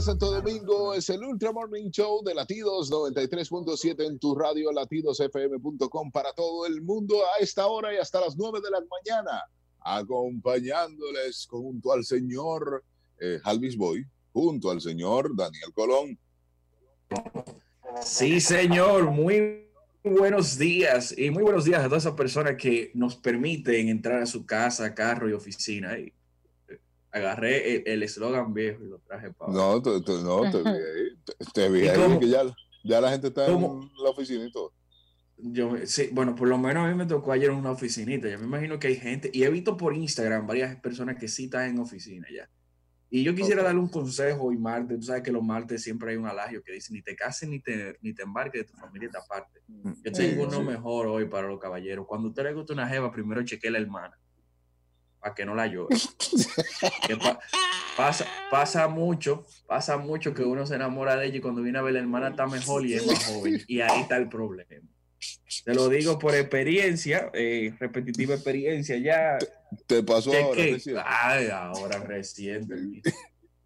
Santo Domingo. Es el Ultra Morning Show de Latidos 93.7 en tu radio latidosfm.com para todo el mundo a esta hora y hasta las 9 de la mañana. Acompañándoles junto al señor eh, Alvis Boy, junto al señor Daniel Colón. Sí, señor. Muy buenos días y muy buenos días a todas esas personas que nos permiten entrar a su casa, carro y oficina. Agarré el eslogan viejo y lo traje para. No, te, no, te vi ahí. Te, vi ahí que ya, ya, la gente está en la oficina y todo. Yo, sí, bueno, por lo menos a mí me tocó ayer en una oficinita. Ya me imagino que hay gente, y he visto por Instagram varias personas que sí están en oficina ya. Y yo quisiera darle un consejo hoy martes. Tú sabes que los martes siempre hay un alagio que dice: ni te cases ni te, ni te embarques de tu familia esta parte. Mm, yo tengo uno mejor hoy para los caballeros. Cuando usted le gusta una jeva, primero cheque la hermana para que no la llore. pasa, pasa mucho, pasa mucho que uno se enamora de ella y cuando viene a ver la hermana está mejor y es más joven. Y ahí está el problema. Te lo digo por experiencia, eh, repetitiva experiencia ya. ¿Te, pasó ahora Ay, ahora reciente.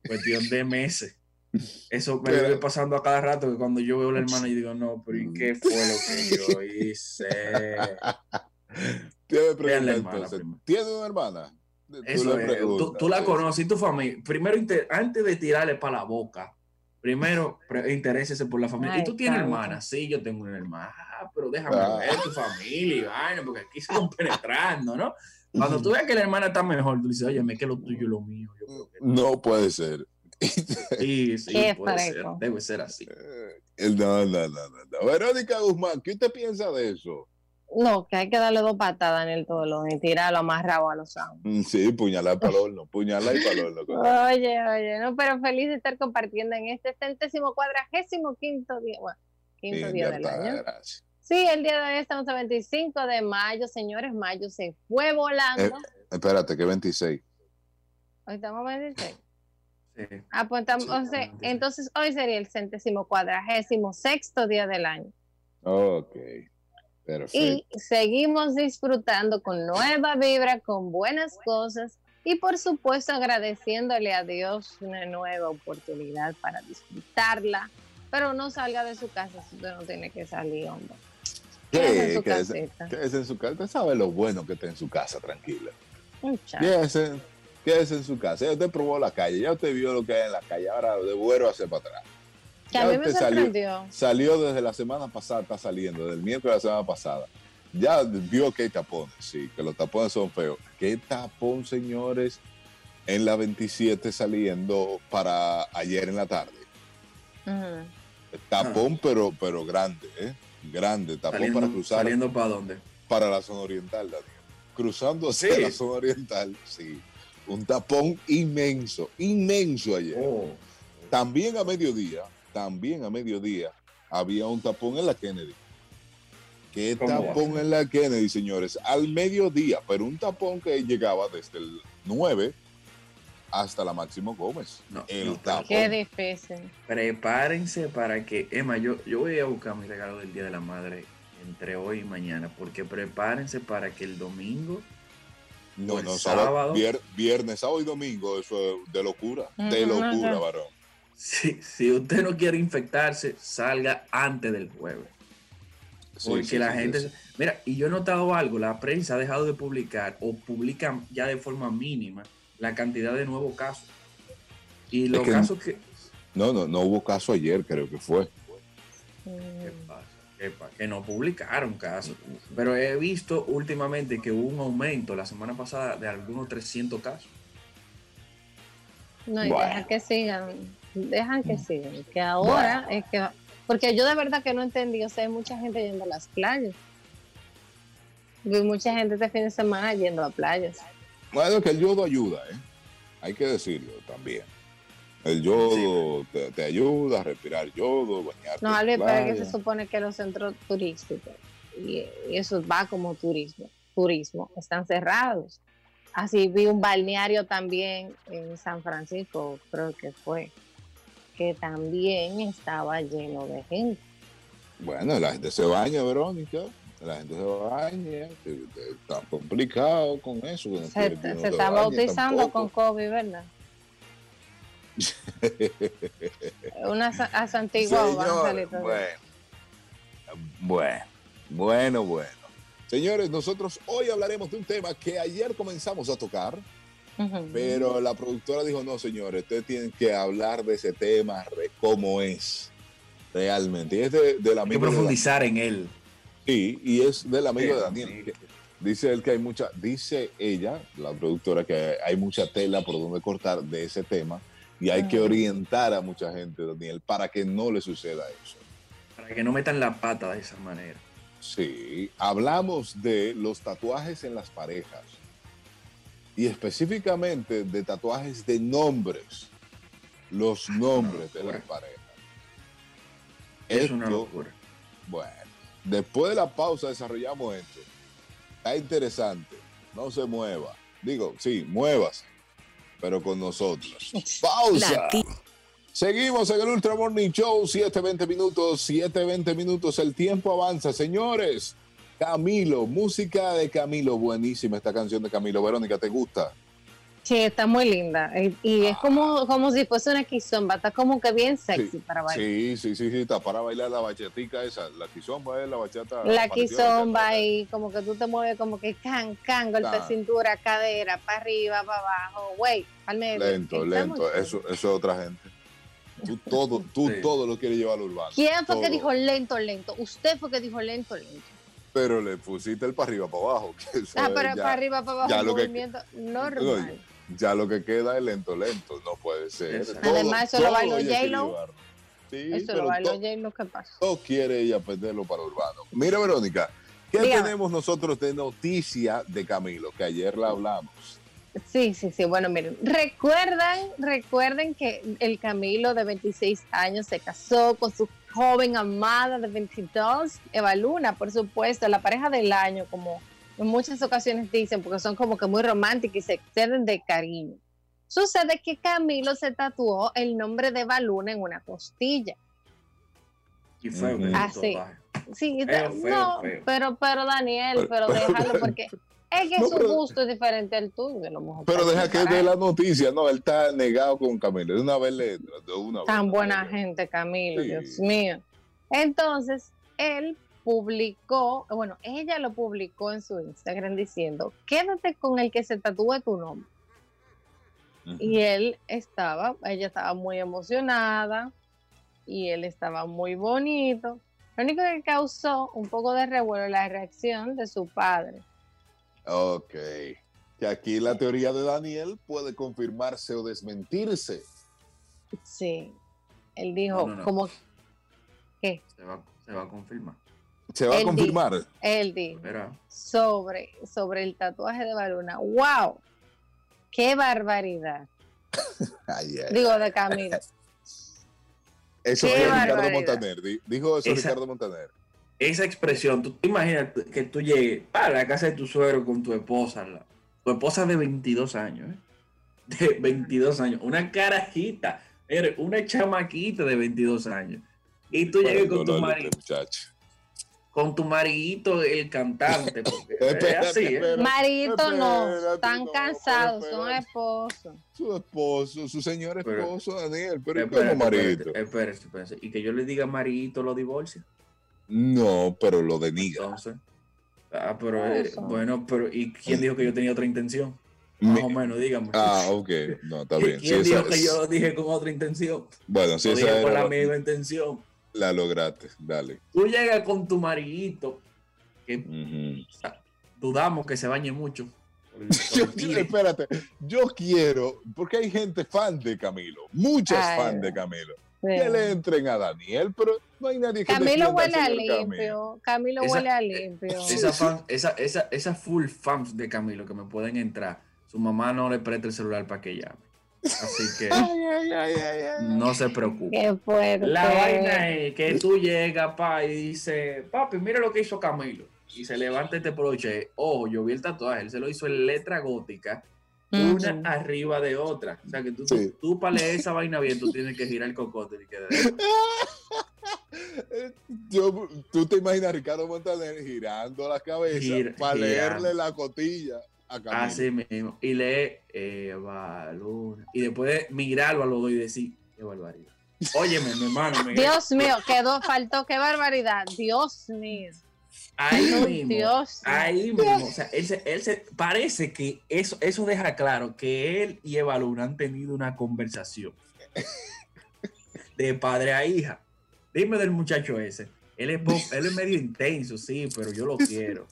Cuestión de meses. Eso me viene pasando a cada rato que cuando yo veo a la hermana y digo, no, pero ¿y qué fue lo que yo hice? ¿Tiene una hermana? Tú, la conoces, tu familia. Primero, antes de tirarle para la boca, primero interésese por la familia. ¿Y tú tienes hermana? Sí, yo tengo una hermana. Ah, pero déjame ah. ver tu familia porque aquí se están penetrando, ¿no? Cuando tú ves que la hermana está mejor, tú dices, oye, me que lo tuyo y lo mío. no. puede ser. Sí, sí, puede ser. Debe ser así. Eh, no, no, no, no. Verónica Guzmán, ¿qué usted piensa de eso? No, que hay que darle dos patadas en el tolón y tirarlo amarrado a los amos. Mm, sí, puñalar para el horno, puñalar y para el horno. oye, oye, no, pero feliz de estar compartiendo en este centésimo cuadragésimo quinto día, bueno, quinto día del año. Sí, el día de hoy estamos a 25 de mayo, señores, mayo se fue volando. Eh, espérate, que 26. Hoy estamos 26. Sí. Ah, pues estamos, entonces hoy sería el centésimo cuadragésimo sexto día del año. Ok. Y seguimos disfrutando con nueva vibra, con buenas cosas y por supuesto agradeciéndole a Dios una nueva oportunidad para disfrutarla. Pero no salga de su casa si usted no tiene que salir, hombre. ¿Qué en su quédese, en su casa. Usted sabe lo bueno que está en su casa, tranquila. Quédese, quédese en su casa. Ya usted probó la calle, ya usted vio lo que hay en la calle. Ahora de vuelo hacia para atrás. Que a mí me sorprendió. Salió, desde la semana pasada, está saliendo, del miércoles de la semana pasada. Ya vio que hay tapones, sí, que los tapones son feos. ¿Qué tapón, señores, en la 27 saliendo para ayer en la tarde? Tapón, pero, pero grande, ¿eh? Grande, tapón para cruzar. ¿Saliendo para dónde? Para la zona oriental, Daniel. Cruzando hacia la zona oriental, sí. Un tapón inmenso, inmenso ayer. Oh. También a mediodía, también a mediodía había un tapón en la Kennedy. ¿Qué tapón en la Kennedy, señores? Al mediodía, pero un tapón que llegaba desde el 9 hasta la Máximo Gómez. No, el tapón. Qué difícil. Prepárense para que, Emma, yo, yo voy a buscar mi regalo del Día de la Madre entre hoy y mañana, porque prepárense para que el domingo no, no, sábado, viernes, sábado y domingo, eso es de locura, de locura, varón. Si, usted no quiere infectarse, salga antes del jueves. Porque la gente... Mira, y yo he notado algo, la prensa ha dejado de publicar o publican ya de forma mínima la cantidad de nuevos casos. Y los casos que... No, no, no hubo caso ayer, creo que fue. ¿Qué pasa? ¿Qué pasa? Que no publicaron casos. Pero he visto últimamente que hubo un aumento la semana pasada de algunos 300 casos. No, y deja que sigan dejan que sigan, que ahora es que, porque yo de verdad que no entendí, o sea, hay mucha gente yendo a las playas. Y mucha gente este fin de semana yendo a playas. Bueno, que el yodo ayuda, ¿eh? Hay que decirlo también. El yodo te, ayuda a respirar yodo, bañarte. No, pero que se supone que los centros turísticos, y, y eso va como turismo, turismo, están cerrados. Así vi un balneario también en San Francisco, creo que fue que también estaba lleno de gente. Bueno, la gente se baña, Verónica. La gente se baña. Está complicado con eso. Se, está bautizando con COVID, ¿verdad? Una a Santiago. Bueno, bueno, bueno, Señores, nosotros hoy hablaremos de un tema que ayer comenzamos a tocar, pero la productora dijo, no, señores, ustedes tienen que hablar de ese tema cómo es realmente. Y es de, la Hay que profundizar en él. Sí, y es del amigo de Daniel. Dice él que hay mucha, dice ella, la productora, que hay mucha tela por donde cortar de ese tema y hay que orientar a mucha gente, Daniel, para que no le suceda eso. Para que no metan la pata de esa manera. Sí, hablamos de los tatuajes en las parejas y específicamente de tatuajes de nombres, los nombres de las parejas. Es una locura. Bueno, después de la pausa desarrollamos esto. Está interesante. No se mueva. Digo, sí, muevas, pero con nosotros. Pausa. Seguimos en el Ultra Morning Show, 7:20 minutos, 7:20 minutos. El tiempo avanza, señores. Camilo, música de Camilo, buenísima esta canción de Camilo. Verónica, ¿te gusta? Sí, está muy linda. Y, es como, como si fuese una quizomba, está como que bien sexy para bailar. Sí, sí, sí, sí, está para bailar la bachatica esa. La quizomba es la bachata. La quizomba y como que tú te mueves como que can, can, golpe cintura, cadera, para arriba, para abajo, güey, al medio. Lento, lento, eso, eso es otra gente. Tú todo, tú todo lo quieres llevar al urbano. ¿Quién fue que dijo lento, lento? Usted fue que dijo lento, lento. Pero le pusiste el para arriba, para abajo. ah, pero para arriba, para abajo, movimiento normal ya lo que queda es lento, lento, no puede ser. Además, eso lo bailó J-Lo. Sí, eso lo bailó J-Lo, ¿qué pasa? No quiere ella perderlo para Urbano. Mira, Verónica, ¿qué tenemos nosotros de noticia de Camilo? Que ayer la hablamos. Sí, sí, sí. Bueno, miren, recuerdan, recuerden que el Camilo de 26 años se casó con su joven amada de 22, Eva Luna, por supuesto, la pareja del año, como en muchas ocasiones dicen, porque son como que muy románticos y se exceden de cariño. Sucede que Camilo se tatuó el nombre de Baluna en una costilla. Y fue Así. Sí, no, pero pero Daniel, pero, déjalo porque es que su gusto es diferente al tuyo. lo pero deja que dé la noticia, no, él está negado con Camilo, de una vez le, de una Tan buena gente, Camilo, Dios mío. Entonces, él publicó, bueno, ella lo publicó en su Instagram diciendo, quédate con el que se tatúe tu nombre. Y él estaba, ella estaba muy emocionada y él estaba muy bonito. Lo único que causó un poco de revuelo la reacción de su padre. Ok. Que aquí la teoría de Daniel puede confirmarse o desmentirse. Sí. Él dijo, como que... se va a confirmar. Se va a confirmar. él dijo sobre, sobre el tatuaje de Baluna. ¡Wow! ¡Qué barbaridad! Digo, de Camilo. Eso es Ricardo Montaner. Dijo eso Ricardo Montaner. Esa expresión, tú te imaginas que tú llegues a la casa de tu suegro con tu esposa, tu esposa de 22 años, ¿eh? de 22 años, una carajita, una chamaquita de 22 años, y tú llegues con tu marido con tu maridito, el cantante. Porque es así, ¿eh? No, están cansados, son esposos. Su esposo, su señor esposo, Daniel, pero ¿cómo maridito? Espérate, espérate, ¿Y que yo le diga maridito lo divorcia? No, pero lo deniga. Entonces, ah, pero eh, bueno, pero ¿y quién dijo que yo tenía otra intención? Más o menos, dígame. Ah, ok. No, está bien. ¿Quién dijo que yo dije con otra intención? Bueno, si esa era con la misma intención. La lograste, dale. Tú llegas con tu maridito, que dudamos que se bañe mucho. yo, espérate, yo quiero, porque hay gente fan de Camilo, muchas fan de Camilo. Que le entren a Daniel, pero no hay nadie que Camilo huele a limpio. Camilo huele a limpio. Esa, esa, esa, esa full fans de Camilo que me pueden entrar, su mamá no le presta el celular para que llame. Así que no se preocupe. La vaina es que tú llegas, pa, y dices, papi, mira lo que hizo Camilo. Y se levanta este broche. Ojo, yo vi el tatuaje, él se lo hizo en letra gótica, una arriba de otra. O sea que tú, tú, para leer esa vaina bien, tú tienes que girar el cocote. Y yo, tú te imaginas a Ricardo Montaner girando la cabeza para leerle la cotilla. a. Así mismo. Y lee Eva Luna. Y después mirarlo a los dos y decir, qué barbaridad. Óyeme, mi hermano. Miguel. Dios mío, quedó, faltó, qué barbaridad. Dios mío. Ahí mismo. Dios. Ahí mismo. O sea, él se, él se- parece que eso, eso deja claro que él y Eva Luna han tenido una conversación de padre a hija. Dime del muchacho ese. Él es, él es medio intenso, sí, pero yo lo quiero.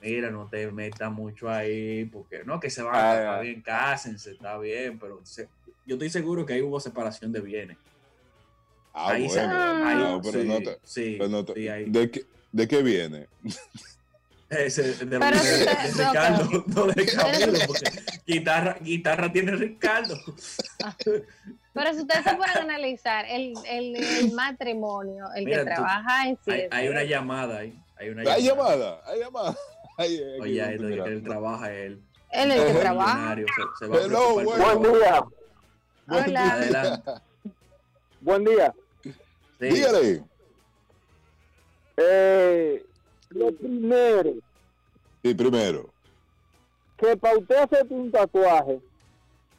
Mira, no te metas mucho ahí, porque no, que se van a Ay, estar ay. bien, cásense, está bien, pero se- yo estoy seguro que ahí hubo separación de bienes. Ah, ahí se- bueno. ahí- no, pero sí, no te- sí, pero no te- sí, ahí. ¿de, qué, ¿De qué viene? Ese, de, Pero de- de no, Ricardo, no de Camilo, porque guitarra, guitarra tiene Ricardo. Pero si ustedes se pueden analizar el, el, el matrimonio, el Mira, que tú- trabaja en Hay, sí. hay una llamada ahí. Hay una Hay llamada, hay llamada. Ay, ay, Oye, ahí él trabaja él. Él es el que trabaja. Se, se va a Hello, por bueno. todo. día, Buen Hola. día. Adelante. buen día. Sí. Dígale. Eh, lo primero, Sí, primero. que para usted hacer un tatuaje,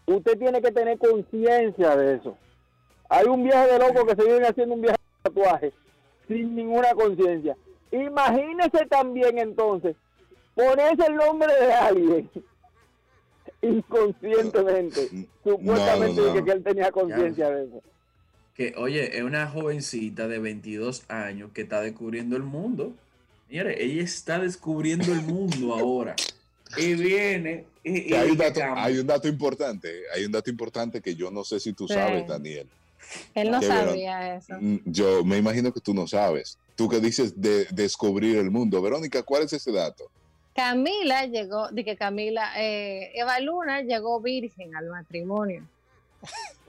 usted tiene que tener conciencia de eso. Hay un viaje de loco que se viene haciendo un viaje de tatuaje sin ninguna conciencia. Imagínese también entonces ponerse el nombre de alguien inconscientemente, supuestamente no, no. de que él tenía conciencia de eso. Que, oye, es una jovencita de 22 años que está descubriendo el mundo. Señores, ella está descubriendo el mundo ahora. Y viene. Y, hay, un dato, cambia. hay un dato importante, hay un dato importante que yo no sé si tú Sí. sabes, Daniel. Él no sabía eso. Mm, Yo me imagino que tú no sabes. Tú que dices de descubrir el mundo. Verónica, ¿cuál es ese dato? Camila llegó, de que Camila, eh, Eva Luna llegó virgen al matrimonio.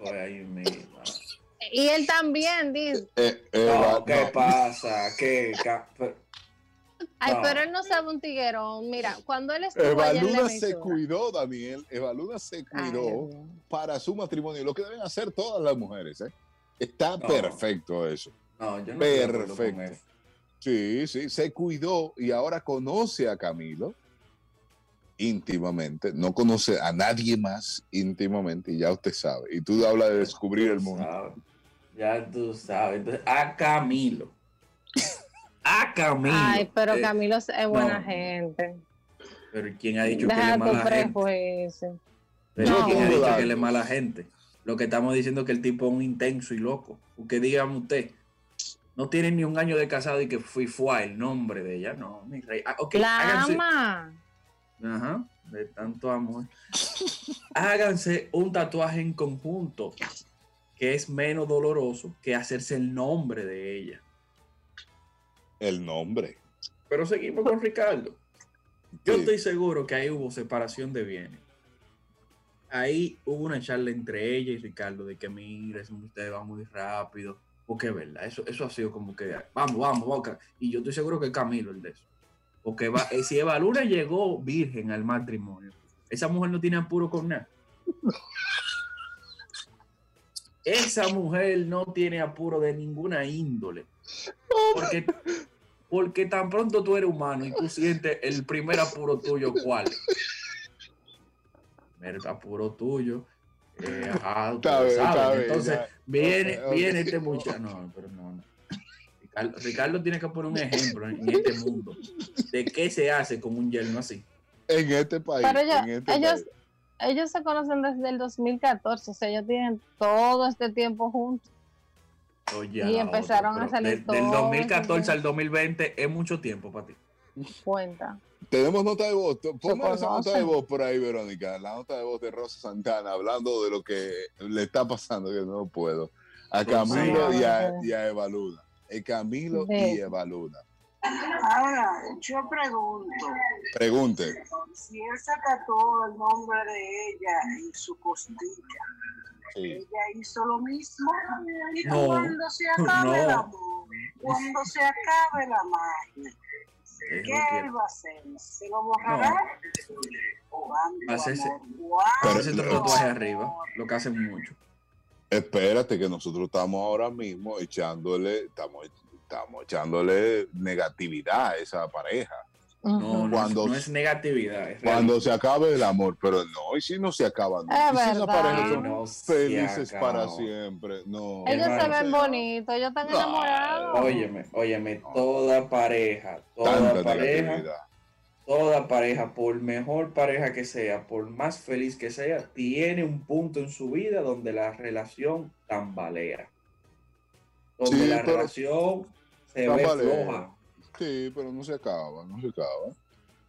Ay, mi madre. Y él también dice, Eh, No, Eva- ¿Qué no. pasa? ¿Qué? ay, No. pero él no sabe un tiguerón. Mira, cuando él estuvo Eva allá en la Luna se cuidó, Daniel. Eva Luna se cuidó para su matrimonio. Lo que deben hacer todas las mujeres, ¿eh? Está No. perfecto eso. No, yo no Perfecto. eso. Sí, sí, se cuidó y ahora conoce a Camilo íntimamente. No conoce a nadie más íntimamente y ya usted sabe. Y tú hablas de descubrir el mundo. Ya tú sabes. Entonces, a Camilo. A Camilo. Ay, pero Eh, Camilo es buena no. gente. Pero ¿quién ha dicho que él es mala gente? Pero No. ¿quién ha dicho que él es mala gente? Lo que estamos diciendo es que el tipo es un intenso y loco. Porque dígame usted, no tiene ni un año de casado y que fui fue el nombre de ella. No, mi rey. Ah, La háganse- ama. Ajá, de tanto amor. Háganse un tatuaje en conjunto que es menos doloroso que hacerse el nombre de ella. El nombre. Pero seguimos con Ricardo. Yo Sí. estoy seguro que ahí hubo separación de bienes. Ahí hubo una charla entre ella y Ricardo de que mira, eso usted va muy rápido. Porque es verdad, eso, eso ha sido como que vamos, vamos, vamos. Y yo estoy seguro que es Camilo el de eso. Porque va, eh, si Eva Luna llegó virgen al matrimonio, esa mujer no tiene apuro con nada. Esa mujer no tiene apuro de ninguna índole. Porque, porque tan pronto tú eres humano y tú sientes el primer apuro tuyo, ¿cuál? El apuro tuyo. eh, ajá, tú Está lo bien, sabes. está bien, Entonces, ya. viene, viene este muchacho. No, pero no, no. Ricardo, Ricardo tiene que poner un ejemplo en, en este mundo de qué se hace con un yerno así. En este país. Pero ella- en este ellos- país. Ellos se conocen desde el 2014, o sea, ellos tienen todo este tiempo juntos. Oye, Y la empezaron a salir del- Del todos 2014 esos- al 2020 es mucho tiempo para ti. Cuenta. Tenemos nota de voz. Ponme esa nota de voz por ahí, Verónica. La nota de voz de Rosa Santana, hablando de lo que le está pasando, que no puedo. A Camilo sí. y a, y a Eva Luna. Eh, Camilo y Ve. Ahora, yo pregunto, Pregunte. si él se tatuó el nombre de ella en su costilla, Sí. ella hizo lo mismo, y No, cuando se acabe el no. amor, cuando se acabe la magia, Es ¿qué que- él va a hacer? ¿Se lo borrará? ¿Cuándo, Hacerse- amor? ¿Cuándo, Pero- Hacerse tatuaje arriba, lo que hacen mucho. Espérate que nosotros estamos ahora mismo echándole, estamos, estamos echándole negatividad a esa pareja. No, no, Cuando- no es negatividad. Es Cuando se acabe el amor, pero no, y si no se acaba, no. Es Y si parejas Ay, son no se felices para siempre, no. Ellos se ven bonitos, ellos están enamorados. Óyeme, óyeme, toda pareja, toda Tanta pareja, toda pareja, por mejor pareja que sea, por más feliz que sea, tiene un punto en su vida donde la relación tambalea. Donde Sí, la pero- relación se ve floja. Sí, pero no se acaba, no se acaba.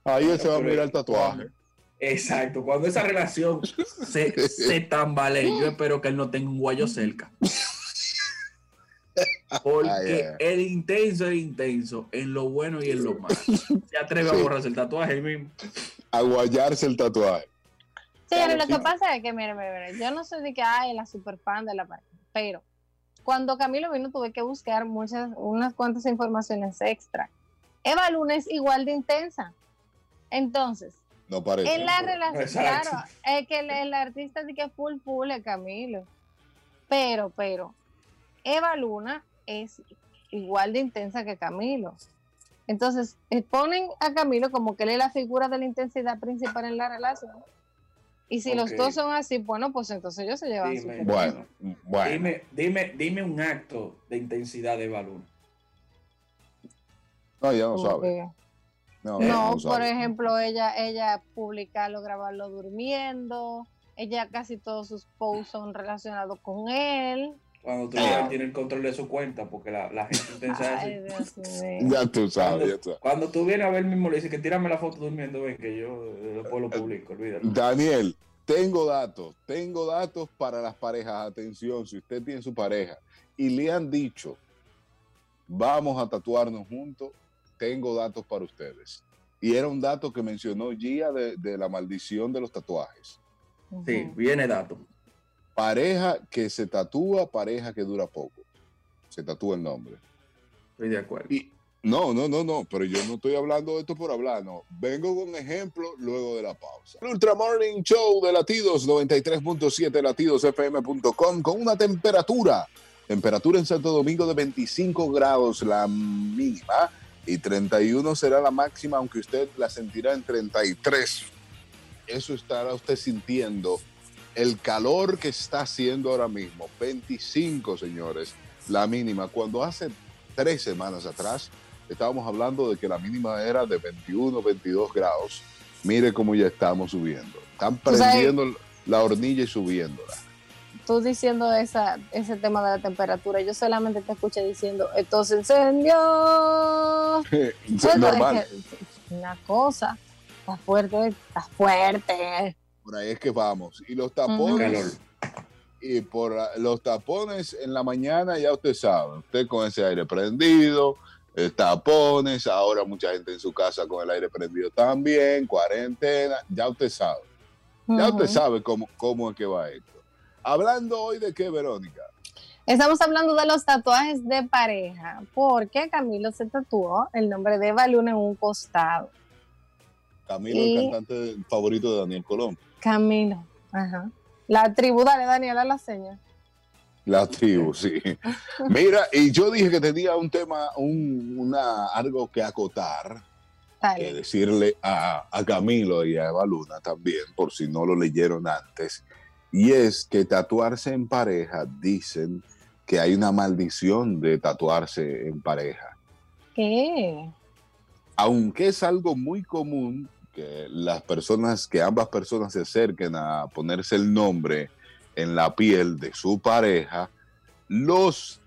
Ahí él se va a Pero- mirar el tatuaje. Exacto, cuando esa relación se, se tambalee, yo espero que él no tenga un guayo cerca. Porque el intenso es intenso en lo bueno y en lo malo. Se atreve a Sí. borrarse el tatuaje él mismo. Aguayarse el tatuaje. Señores, lo sí. que pasa es que, mire, mire, mire, yo no soy de que, ay, la super fan de la pareja, pero cuando Camilo vino tuve que buscar muchas, unas cuantas informaciones extra. Eva Luna es igual de intensa. Entonces, No parece. en la relación, Exacto. claro, es que el, el artista dice que full full es Camilo. Pero, pero, Eva Luna es igual de intensa que Camilo. Entonces, eh, ponen a Camilo como que él es la figura de la intensidad principal en la relación. Y si los dos son así, bueno, pues entonces ellos se llevan Dime. Bueno, bueno. Dime, dime, dime un acto de intensidad de balón. No, ya no sabe. No, No, no por sabe. ejemplo, ella, ella publicarlo, grabarlo durmiendo. Ella casi todos sus posts son relacionados con él. Cuando tú Ah. tiene el control de su cuenta, porque la, la gente intensa. Ay, Dios. Ya tú sabes, Cuando, ya tú sabes. cuando tú vienes a ver mismo, le dices que tírame la foto durmiendo, ven que yo eh, después lo publico, olvídalo. Daniel, tengo datos, tengo datos para las parejas. Atención, si usted tiene su pareja y le han dicho, vamos a tatuarnos juntos, tengo datos para ustedes. Y era un dato que mencionó Gia de, de la maldición de los tatuajes. Sí, viene dato. Pareja que se tatúa, pareja que dura poco. Se tatúa el nombre. Estoy de acuerdo. Y no, no, no, no, pero yo no estoy hablando de esto por hablar, no. Vengo con ejemplo luego de la pausa. El Ultra Morning Show de Latidos 93.7 latidosfm.com con una temperatura, temperatura en Santo Domingo de 25 grados la mínima y 31 será la máxima, aunque usted la sentirá en 33. Eso estará usted sintiendo el calor que está haciendo ahora mismo, 25 señores, la mínima, cuando hace tres semanas atrás estábamos hablando de que la mínima era de 21, 22 grados. Mire cómo ya estamos subiendo. Están prendiendo la hornilla y subiéndola. Tú diciendo esa, ese tema de la temperatura, yo solamente te escuché diciendo, esto se encendió. Oiga, Normal. es que una cosa, está fuerte, está fuerte. Por ahí es que vamos. Y los tapones, y por la- los tapones en la mañana, ya usted sabe, usted con ese aire prendido, eh, tapones, ahora mucha gente en su casa con el aire prendido también, cuarentena, ya usted sabe. Ya usted sabe cómo, cómo es que va esto. Hablando hoy de qué, Verónica. Estamos hablando de los tatuajes de pareja, porque Camilo se tatuó el nombre de Eva Luna en un costado. Camilo, Y- el cantante favorito de Daniel Colón. Camilo, ajá. La tribu, dale, Daniela, la seña. La tribu, sí. Mira, y yo dije que tenía un tema, un, una, algo que acotar, que decirle a, a Camilo y a Eva Luna también, por si no lo leyeron antes, y es que tatuarse en pareja, dicen que hay una maldición de tatuarse en pareja. ¿Qué? aunque es algo muy común que las personas, que ambas personas se acerquen a ponerse el nombre en la piel de su pareja, los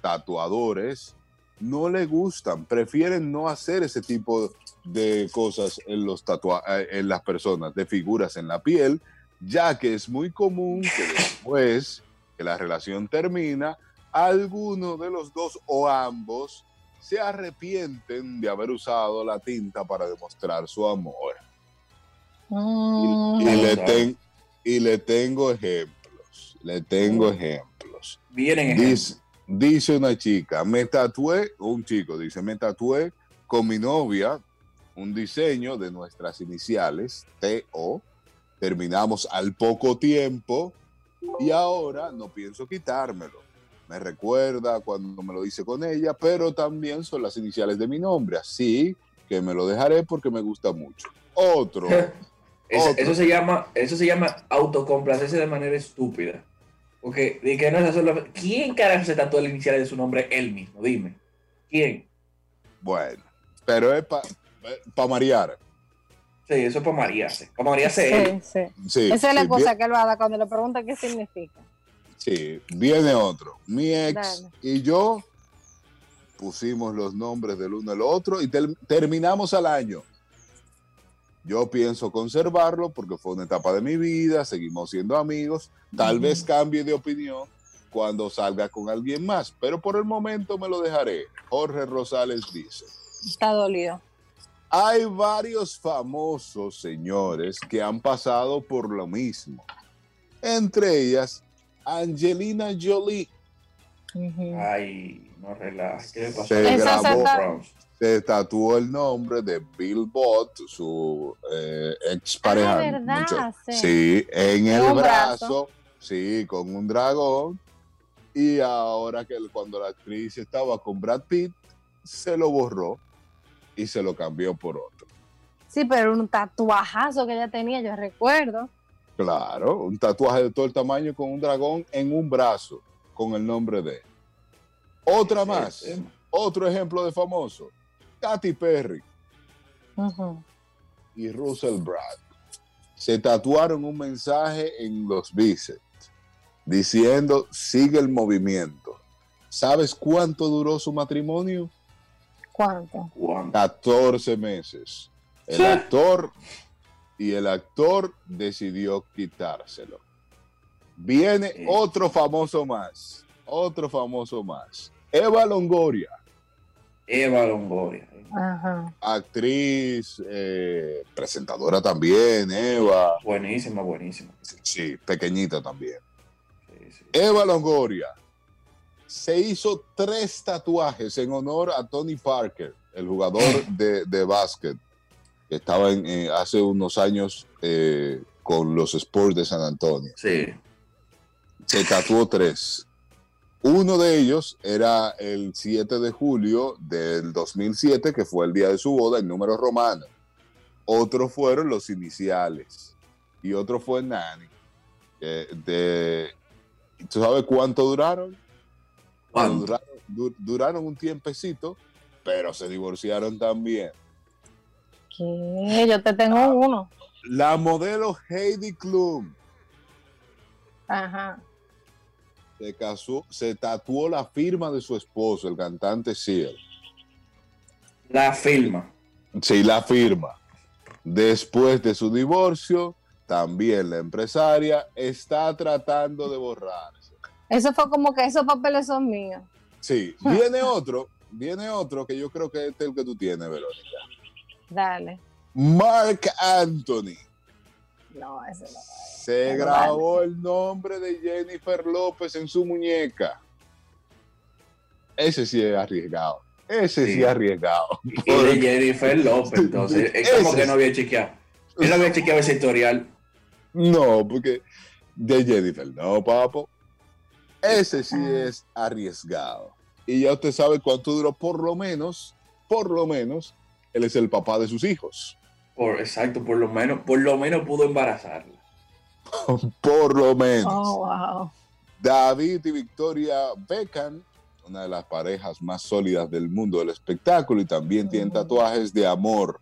tatuadores no le gustan, prefieren no hacer ese tipo de cosas en, los tatua eh, en las personas, de figuras en la piel, ya que es muy común que después que la relación termina, alguno de los dos o ambos se arrepienten de haber usado la tinta para demostrar su amor. Mm, Y, le, ten- y le tengo ejemplos, le tengo ejemplos. Vienen ejemplos. Dice, dice una chica, me tatué, un chico dice, me tatué con mi novia un diseño de nuestras iniciales, TO, terminamos al poco tiempo y ahora no pienso quitármelo. Me recuerda cuando me lo hice con ella, pero también son las iniciales de mi nombre, así que me lo dejaré porque me gusta mucho. Otro. Eso, se llama, eso se llama autocomplacerse de manera estúpida. Porque de que no es solo. ¿Quién carajo se tatuó el inicial de su nombre él mismo? Dime. ¿Quién? Bueno, pero es para marear. Sí, eso es para marearse. Para marearse él. Sí, sí. Sí, Esa es la cosa que él va a dar cuando le pregunta qué significa. Sí, viene otro. Mi ex Dale. y yo pusimos los nombres del uno al otro y terminamos al año. Yo pienso conservarlo porque fue una etapa de mi vida, seguimos siendo amigos, tal vez cambie de opinión cuando salga con alguien más, pero por el momento me lo dejaré. Jorge Rosales dice, Está dolido. hay varios famosos señores que han pasado por lo mismo, entre ellas Angelina Jolie. Ay, no relajes. ¿Qué le pasó? Se Esa grabó, se tatuó el nombre de Bill Bott, su eh, ex pareja. Ah, ¿verdad? mucho- Sí. sí, en el brazo, brazo. sí, con un dragón. Y ahora que cuando la actriz estaba con Brad Pitt, se lo borró y se lo cambió por otro. Sí, pero un tatuajazo que ella tenía, yo recuerdo. Claro, un tatuaje de todo el tamaño con un dragón en un brazo, con el nombre de. Otra más, Sí, sí. otro ejemplo de famoso, Katy Perry. Y Russell Brand se tatuaron un mensaje en los bíceps diciendo sigue el movimiento. ¿Sabes cuánto duró su matrimonio? ¿Cuánto? Juan. 14 meses. El Sí. actor y el actor decidió quitárselo. Viene Sí. otro famoso más, otro famoso más. Eva Longoria, Eva Longoria. Ajá. actriz, eh, presentadora también, Eva. Buenísima, buenísima. Sí, pequeñita también. Sí, sí. Eva Longoria se hizo tres tatuajes en honor a Tony Parker, el jugador de, de básquet que estaba en, eh, hace unos años eh, con los Spurs de San Antonio. Sí. Se tatuó tres. Uno de ellos era el 7 de julio del 2007, que fue el día de su boda, en número romano. Otros fueron los iniciales. Y otro fue Nani. eh, de, ¿Tú sabes cuánto duraron? ¿Cuánto? Duraron, du- duraron un tiempecito, pero se divorciaron también. ¿Qué? Yo te tengo uno. La modelo Heidi Klum Ajá. se casó, se tatuó la firma de su esposo, el cantante Seal. La firma. Sí, la firma. Después de su divorcio, también la empresaria está tratando de borrarse. Eso fue como que esos papeles son míos. Sí, viene otro, viene otro que yo creo que este es el que tú tienes, Verónica. Dale. Mark Anthony. No, ese no. Se grabó el nombre de Jennifer López en su muñeca. Ese sí es arriesgado. Ese sí, Sí. es arriesgado. Y de Jennifer López, entonces. Es como Ese que no había chequeado. Él no había chequeado ese historial. No, porque de Jennifer, no, papo. Ese sí Ah. es arriesgado. Y ya usted sabe cuánto duró, por lo menos, por lo menos, él es el papá de sus hijos. Por, exacto, por lo menos, por lo menos pudo embarazarla. Por lo menos. Oh, wow. David y Victoria Beckham, una de las parejas más sólidas del mundo del espectáculo, y también tienen tatuajes de amor,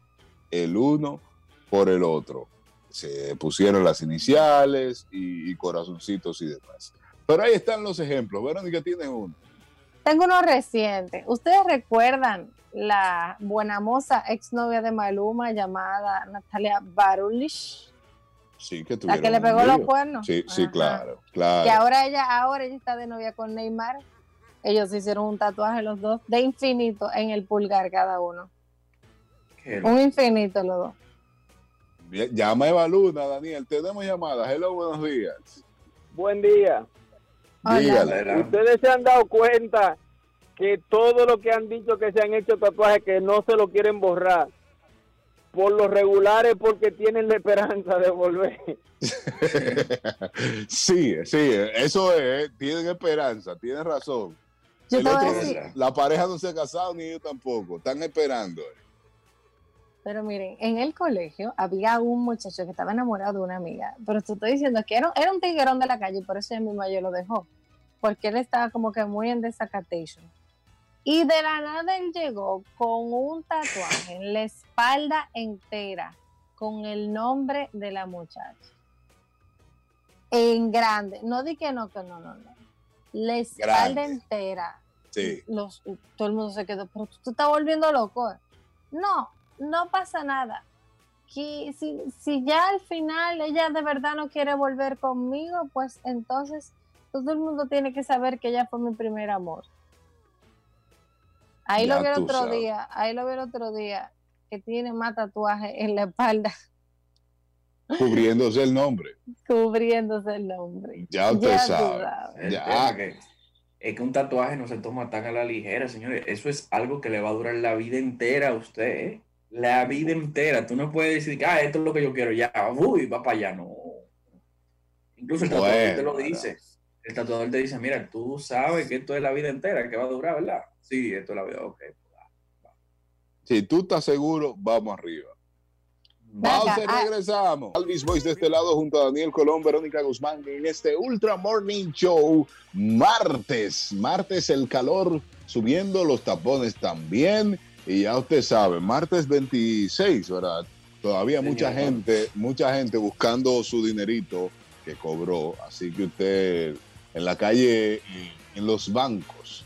el uno por el otro. Se pusieron las iniciales y, y corazoncitos y demás. Pero ahí están los ejemplos. Verónica tiene uno. Tengo uno reciente. ¿Ustedes recuerdan la buena moza exnovia de Maluma llamada Natalia Barulich? Sí, que La que le pegó los cuernos. Sí, sí, Ajá. claro, claro. Que ahora ella, ahora ella está de novia con Neymar. Ellos hicieron un tatuaje los dos de infinito en el pulgar cada uno. Qué Un infinito los dos. Llama a Eva Luna, Daniel. Tenemos llamadas. Hello, buenos días. Buen día. Dígale. Ustedes se han dado cuenta que todo lo que han dicho que se han hecho tatuajes que no se lo quieren borrar. Por lo regular es porque tienen la esperanza de volver. sí, sí, eso es. Tienen esperanza, tienen razón. Yo otro- La pareja no se ha casado ni ellos tampoco. Están esperando. Pero miren, en el colegio había un muchacho que estaba enamorado de una amiga, pero te estoy diciendo que era, era un tiguerón de la calle y por eso mi misma yo lo dejó, porque él estaba como que muy en desacatation. Y de la nada él llegó con un tatuaje en la espalda entera con el nombre de la muchacha. En grande. No di que no, que no, no, no. La espalda Grande. entera. Sí. Los, todo el mundo se quedó, pero tú te estás volviendo loco. No, no pasa nada. Que si, si ya al final ella de verdad no quiere volver conmigo, pues entonces todo el mundo tiene que saber que ella fue mi primer amor. Ahí Ya lo vi el otro sabes. día, ahí lo vi el otro día, que tiene más tatuajes en la espalda, Cubriéndose el nombre. cubriéndose el nombre. Ya usted tú sabe. Ya. que es que un tatuaje no se toma tan a la ligera, señores. Eso es algo que le va a durar la vida entera a usted, ¿eh? La vida entera. Tú no puedes decir, ah, esto es lo que yo quiero, ya, uy, va para allá, no. Incluso el tatuador te lo Bueno, dice. El tatuador te dice, mira, tú sabes que esto es la vida entera, que va a durar, ¿verdad? Sí, esto es la vida, ok. Si tú estás seguro, vamos arriba. Pausa y ah. regresamos. Alvis Boys de este lado junto a Daniel Colón, Verónica Guzmán en este Ultra Morning Show. Martes, martes el calor subiendo, los tapones también. Y ya usted sabe, martes 26, ¿verdad? Todavía mucha Señor. gente, mucha gente buscando su dinerito que cobró. Así que usted en la calle, en los bancos,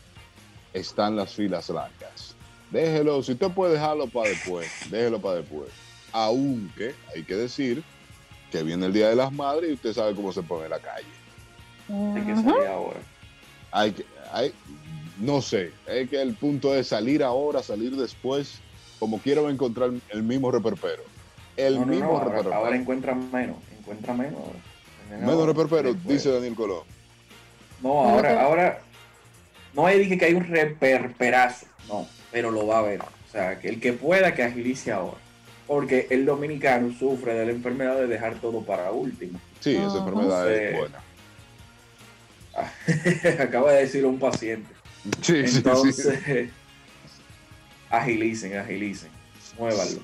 están las filas largas. Déjelo, si usted puede dejarlo para después, déjelo para después. Aunque hay que decir que viene el Día de las Madres y usted sabe cómo se pone la calle. Hay que salir ahora. Hay que, hay, no sé, es que el punto es salir ahora, salir después, como quiero encontrar el mismo reperpero. El No, mismo no, ahora, reperpero. ahora encuentra menos, encuentra menos. ahora. Menos reperpero, Después. dice Daniel Colón. No, ahora, ahora, no hay dije que hay un reperperazo, no, pero lo va a ver. O sea, que el que pueda que agilice ahora. Porque el dominicano sufre de la enfermedad de dejar todo para último. Sí, esa Ajá. enfermedad es buena. Acaba de decirlo un paciente. Sí, sí, sí. Entonces, agilicen, agilicen, muévanlo.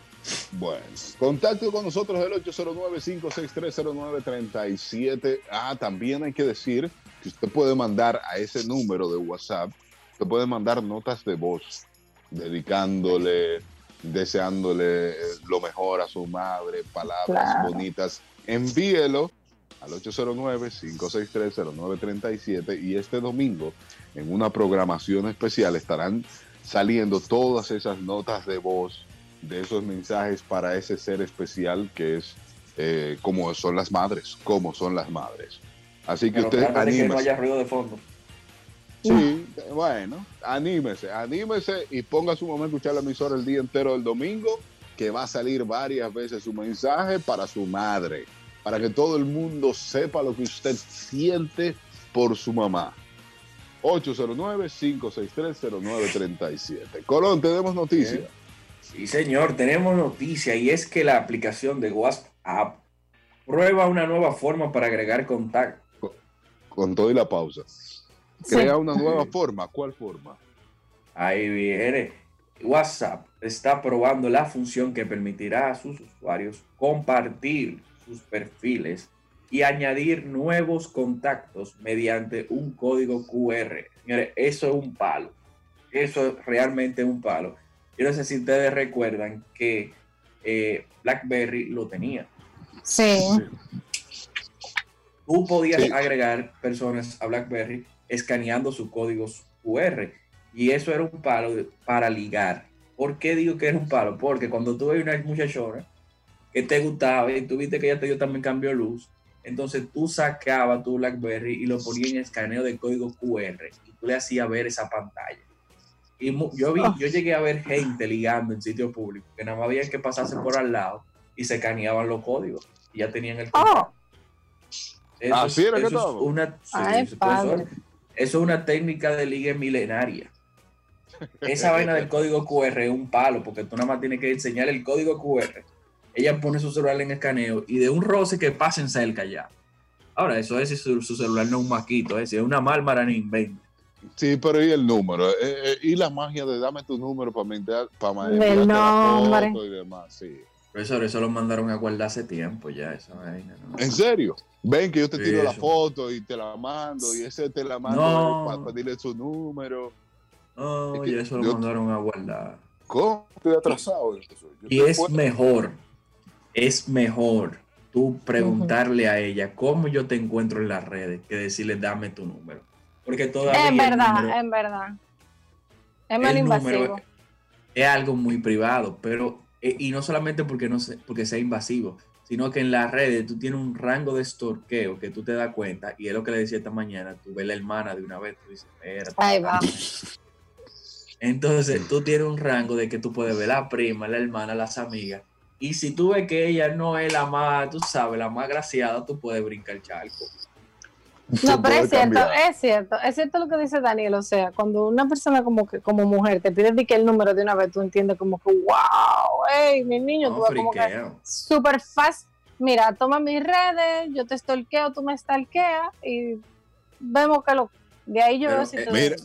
Bueno, contacto con nosotros el 809-5630937. Ah, también hay que decir que usted puede mandar a ese número de WhatsApp, usted puede mandar notas de voz, dedicándole, deseándole eh, lo mejor a su madre, palabras Claro. bonitas. Envíelo al 809-5630937 y este domingo en una programación especial estarán saliendo todas esas notas de voz de esos mensajes para ese ser especial que es eh, como son las madres, como son las madres. Así que Pero usted trata de que no anímese. haya ruido de fondo. Sí, bueno, anímese, anímese y ponga su momento a escuchar la emisora el día entero del domingo, que va a salir varias veces su mensaje para su madre, para que todo el mundo sepa lo que usted siente por su mamá. 809-563-0937. Colón, tenemos noticia. Bien. Sí, señor, tenemos noticia y es que la aplicación de WhatsApp prueba una nueva forma para agregar contacto. Con todo y la pausa. Sí. Crea una nueva forma. ¿Cuál forma? Ahí viene. WhatsApp está probando la función que permitirá a sus usuarios compartir sus perfiles y añadir nuevos contactos mediante un código QR. Señores, eso es un palo. Eso es realmente un palo. Yo no sé si ustedes recuerdan que eh, BlackBerry lo tenía. Sí. Tú podías Sí. agregar personas a BlackBerry escaneando sus códigos QR. Y eso era un palo para ligar. ¿Por qué digo que era un palo? Porque cuando tú ves una muchachona que te gustaba y tú viste que ella te dio también cambio de luz, entonces tú sacabas tu BlackBerry y lo ponías en escaneo de código QR y tú le hacías ver esa pantalla. Y mu- yo, vi, Ah. yo llegué a ver gente ligando en sitios públicos que nada más había que pasarse por al lado y se escaneaban los códigos y ya tenían el Oh, eso Así es- era que es una, Ay, eso, es una técnica de ligue milenaria. Esa vaina del código QR es un palo, porque tú nada más tienes que enseñar el código QR. Ella pone su celular en escaneo y de un roce que pasen cerca ya. Ahora, eso es si su, su celular no es un maquito, es si es una mármara ni invente. Sí, pero y el número, eh, eh, y la magia de dame tu número para mandar para foto y demás, sí. Profesor, eso lo mandaron a guardar hace tiempo ya, esa vaina, ¿no? ¿En serio? Ven que yo te Sí, tiro la foto y te la mando y ese te la mando No. para pedirle su número. No, Es que ya eso lo mandaron a guardar. ¿Cómo? Estoy atrasado. Yo Y es puedo- mejor, es mejor tú preguntarle a ella cómo yo te encuentro en las redes que decirle dame tu número. Porque todavía el verdad, en verdad. Es menos invasivo. es algo muy privado, pero eh, y no solamente porque no se- porque sea invasivo, sino que en las redes tú tienes un rango de estorqueo que tú te das cuenta y es lo que le decía esta mañana, tú ves la hermana de una vez, tú dices. Ahí va. Entonces tú tienes un rango de que tú puedes ver la prima, la hermana, las amigas. Y si tú ves que ella no es la más, tú sabes, la más graciada, tú puedes brincar el charco. No, pero es cierto, cambiar. es cierto, es cierto lo que dice Daniel, o sea, cuando una persona como que como mujer te pide de que el número de una vez, tú entiendes como que, wow, hey, mi niño, No, tú vas como que súper fast, mira, toma mis redes, yo te stalkeo, tú me stalkeas y vemos que lo, de ahí yo Pero, veo si eh, tú- mira,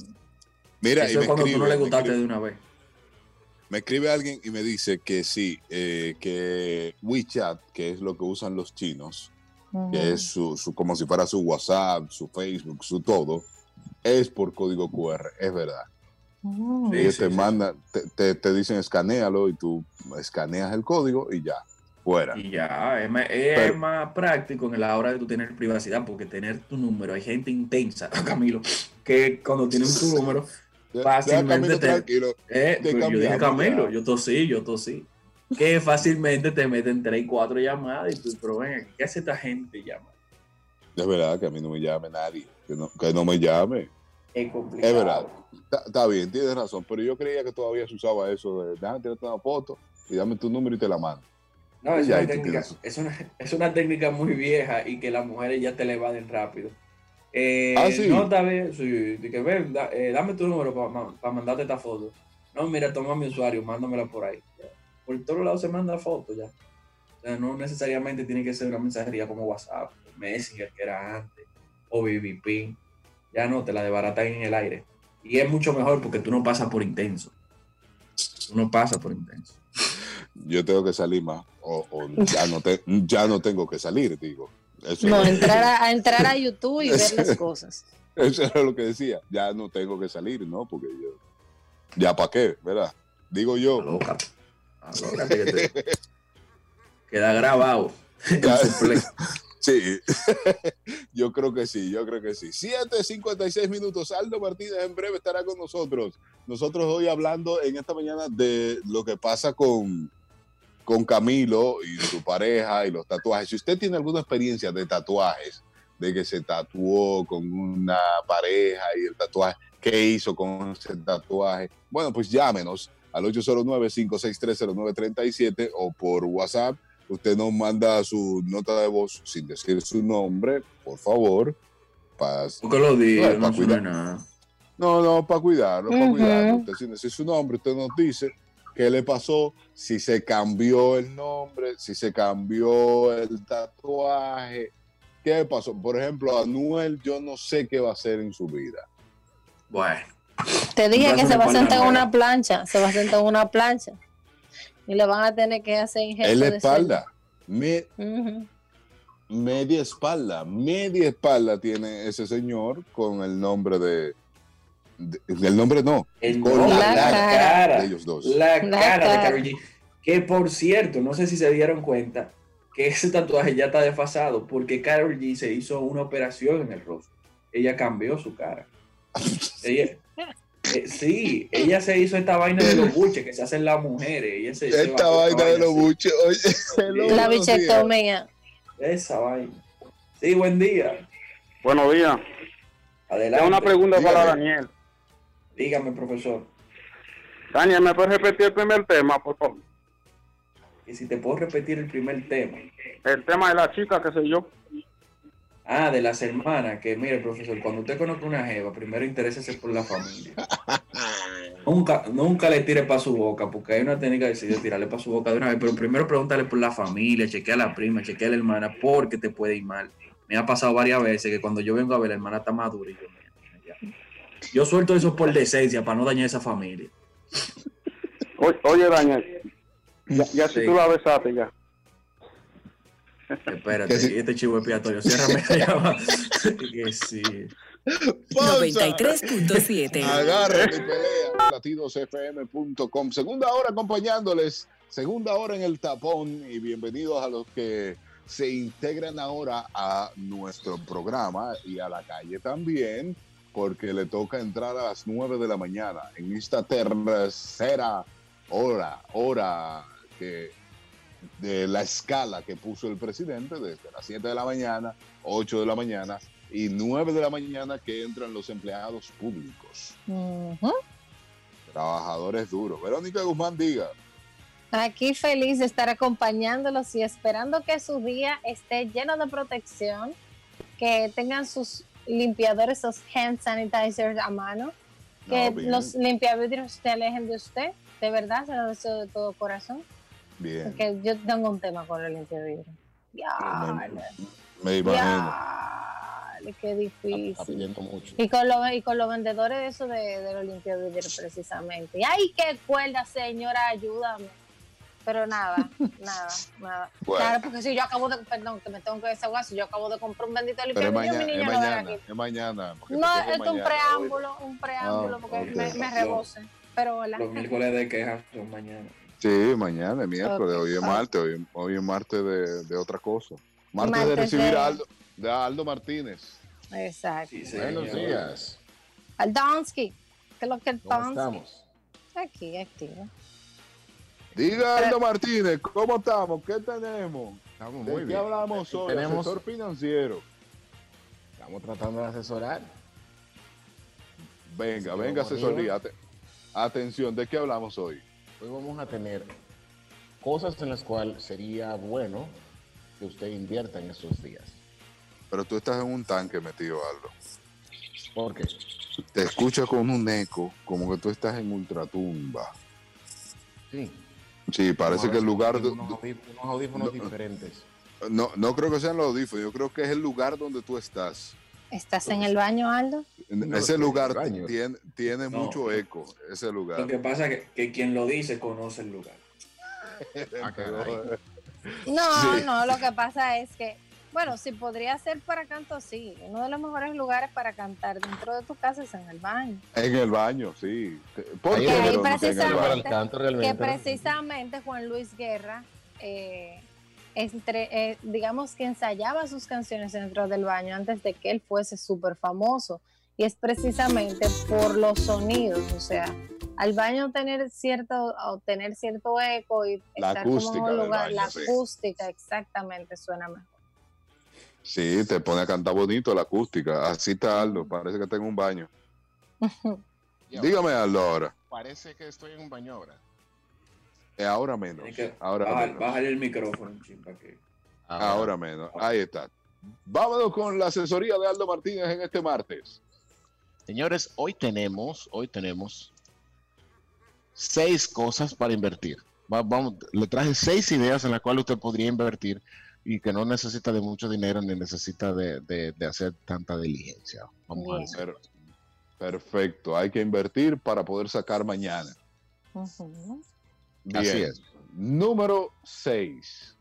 Mira, y Eso me es cuando tú no escribe, le gustaste escribe- de una vez. Me escribe alguien y me dice que sí, eh, que WeChat, que es lo que usan los chinos, que es su, su- como si fuera su WhatsApp, su Facebook, su todo, es por código QR, es verdad. Sí, Ellos sí, te sí. mandan, te, te- te dicen escanealo y tú escaneas el código y ya, fuera. Y ya, es más, es Pero- más práctico en la hora de tú tener privacidad, porque tener tu número, hay gente intensa, Camilo, que cuando tienen tu número, fácilmente te- tranquilo. eh, Te pues yo dije cambiamos Camilo, ya. yo tosí, yo tosí, que fácilmente te meten tres y cuatro llamadas y tú, pero ven, ¿qué hace esta gente llamando? Es verdad que a mí no me llame nadie, que no, que no me llame. Es complicado. Es verdad. Está, está bien, tienes razón, pero yo creía que todavía se usaba eso de déjame tirarte una foto y dame tu número y te la mando. No, es una, técnica, es, una, es una técnica muy vieja y que las mujeres ya te le evaden rápido. Eh, Ah, ¿sí? No, está bien, sí, que ven, da- eh, dame tu número para mandarte esta foto. No, mira, toma mi usuario, mándamela por ahí. Ya. Por todos lados se manda foto ya. O sea, no necesariamente tiene que ser una mensajería como WhatsApp, Messenger, que era antes, o BBP. Ya no, te la desbaratan en el aire. Y es mucho mejor porque tú no pasas por intenso. Tú no pasas por intenso. Yo tengo que salir más, o, o ya, no te- ya no tengo que salir, digo. Eso, No, entrar a, a entrar a YouTube y ver las cosas. eso era lo que decía, ya no tengo que salir, ¿no? Porque yo, ya para qué, ¿verdad? Digo yo, que te- Queda grabado. Sí, yo creo que sí, yo creo que sí. 7.56 minutos, Aldo Martínez en breve estará con nosotros. Nosotros hoy hablando en esta mañana de lo que pasa con, con Camilo y su pareja y los tatuajes. Si usted tiene alguna experiencia de tatuajes, de que se tatuó con una pareja y el tatuaje, ¿qué hizo con ese tatuaje? Bueno, pues llámenos al 809-5630937 o por WhatsApp usted nos manda su nota de voz sin decir su nombre, por favor. Para, Porque lo digo, Bueno, no pa' suena cuidar. nada. no, no, para cuidarlo, para cuidarlo. Usted sin decir su nombre, usted nos dice qué le pasó, si se cambió el nombre, si se cambió el tatuaje, qué pasó. Por ejemplo, Anuel, yo no sé qué va a hacer en su vida. Bueno, Te dije que se va a sentar en una plancha, se va a sentar en una plancha. Y le van a tener que hacer injerto Es la espalda, me- media espalda, media espalda tiene ese señor con el nombre de... de- el nombre no, el con la la, cara. cara, de ellos dos. la La cara de. Karol G. Que por cierto, no sé si se dieron cuenta que ese tatuaje ya está desfasado porque Carol G se hizo una operación en el rostro. Ella cambió su cara. Ella, eh, sí, ella se hizo esta vaina de los buches que se hacen las mujeres. Ella se, Esta vaina de los buches, oye, La bichectomía. Esa vaina. Sí, buen día. Buenos días. Adelante. Tengo una pregunta para. Daniel. Dígame, profesor. Daniel, ¿me puedes repetir el primer tema, por favor? Y si te puedo repetir el primer tema. El tema de la chica, qué sé yo. Ah, de las hermanas, que mire, profesor, cuando usted conozca una jeva, primero interésese por la familia. Nunca, nunca le tire para su boca, porque hay una técnica de decir tirarle para su boca de una vez, pero primero pregúntale por la familia, chequea a la prima, chequea a la hermana, porque te puede ir mal. Me ha pasado varias veces que cuando yo vengo a ver la hermana está madura y yo. Yo suelto eso por decencia para no dañar esa familia. Oye, Daniel, ya, ya si tú la besaste ya. Espérate, sí. este chivo expiatorio, ciérrame la llamada. que sí. 93.7. Agárrate y pelea. Latidosfm.com. Segunda hora acompañándoles. Segunda hora en el tapón. Y bienvenidos a los que se integran ahora a nuestro programa y a la calle también, porque le toca entrar a las 9 de la mañana en esta tercera hora, hora que de la escala que puso el presidente desde las 7 de la mañana, 8 de la mañana y 9 de la mañana que entran los empleados públicos, trabajadores duros. Verónica Guzmán diga, Aquí feliz de estar acompañándolos y esperando que su día esté lleno de protección, que tengan sus limpiadores, sus hand sanitizers a mano, que No, los limpiavidrios se alejen de usted, de verdad, se lo deseo de todo corazón, bien, porque yo tengo un tema con los limpiavidrios. Ya, me imagino. ya, qué Está difícil. pidiendo mucho. Y con, los, y con los vendedores de eso de, de los limpiavidrios precisamente. Y ¡Ay, qué cuerda, señora! Ayúdame. Pero nada, nada, nada. Bueno. Claro, porque si yo acabo de, perdón, que me tengo que desahogar, si yo acabo de comprar un bendito es mañana, mi es niña no va mañana, aquí. es mañana. No, es un preámbulo, un preámbulo, Ah, porque me, me rebose. Pero hola. Los miércoles de quejas son mañana. Sí, mañana, es miércoles, hoy es martes, hoy, hoy es martes de, de otra cosa. Martes, de recibir de- a Aldo, de Aldo Martínez. Exacto. Sí, sí, Buenos señor. días. Al Donsky. ¿Qué es lo que el ¿Cómo Donsky? estamos? Aquí, activo. Diga Aldo Martínez, ¿cómo estamos? ¿Qué tenemos? Estamos ¿De muy qué bien. hablamos hoy? Tenemos- Asesor financiero. Estamos tratando de asesorar. Venga, Sí, venga, asesoría. Ate- Atención, ¿de qué hablamos hoy? Hoy vamos a tener cosas en las cuales sería bueno que usted invierta en estos días. Pero tú estás en un tanque metido, Aldo. ¿Por qué? Te escucha con un eco, como que tú estás en ultratumba. Sí. Sí, parece que el lugar... Unos audífonos, unos audífonos No. diferentes. No, no creo que sean los audífonos, yo creo que es el lugar donde tú estás. ¿Estás en el baño, Aldo? No, ese lugar tiene, tiene No. mucho eco, ese Lo lugar. que pasa es que, que quien lo dice conoce el lugar. Ah. No, Sí. no, lo que pasa es que, bueno, si podría ser para canto, sí. Uno de los mejores lugares para cantar dentro de tu casa es en el baño. En el baño, sí. ¿Por Ahí qué ahí Verónica, en el precisamente- Para baño? el canto Que precisamente Juan Luis Guerra, eh, entre, eh, digamos que ensayaba sus canciones dentro del baño antes de que él fuese súper famoso. Y es precisamente por los sonidos, o sea, al baño tener cierto, o tener cierto eco y La estar como en un lugar, baño, la sí. acústica exactamente suena mejor. Sí, te pone a cantar bonito la acústica. Así está Aldo, parece que tengo un baño. Dígame Aldo ahora. Parece que estoy en un baño ahora. Eh, ahora menos. Ahora bajar- menos. bájale el micrófono, chin, para que. Ahora menos. Ahí está. Vámonos con la asesoría de Aldo Martínez en este martes. Señores, hoy tenemos, hoy tenemos seis cosas para invertir. Va- vamos, le traje seis ideas en las cuales usted podría invertir y que no necesita de mucho dinero ni necesita de, de- de hacer tanta diligencia. Vamos a Bien. decir. Per- perfecto. Hay que invertir para poder sacar mañana. Bien. Así es. Número 6.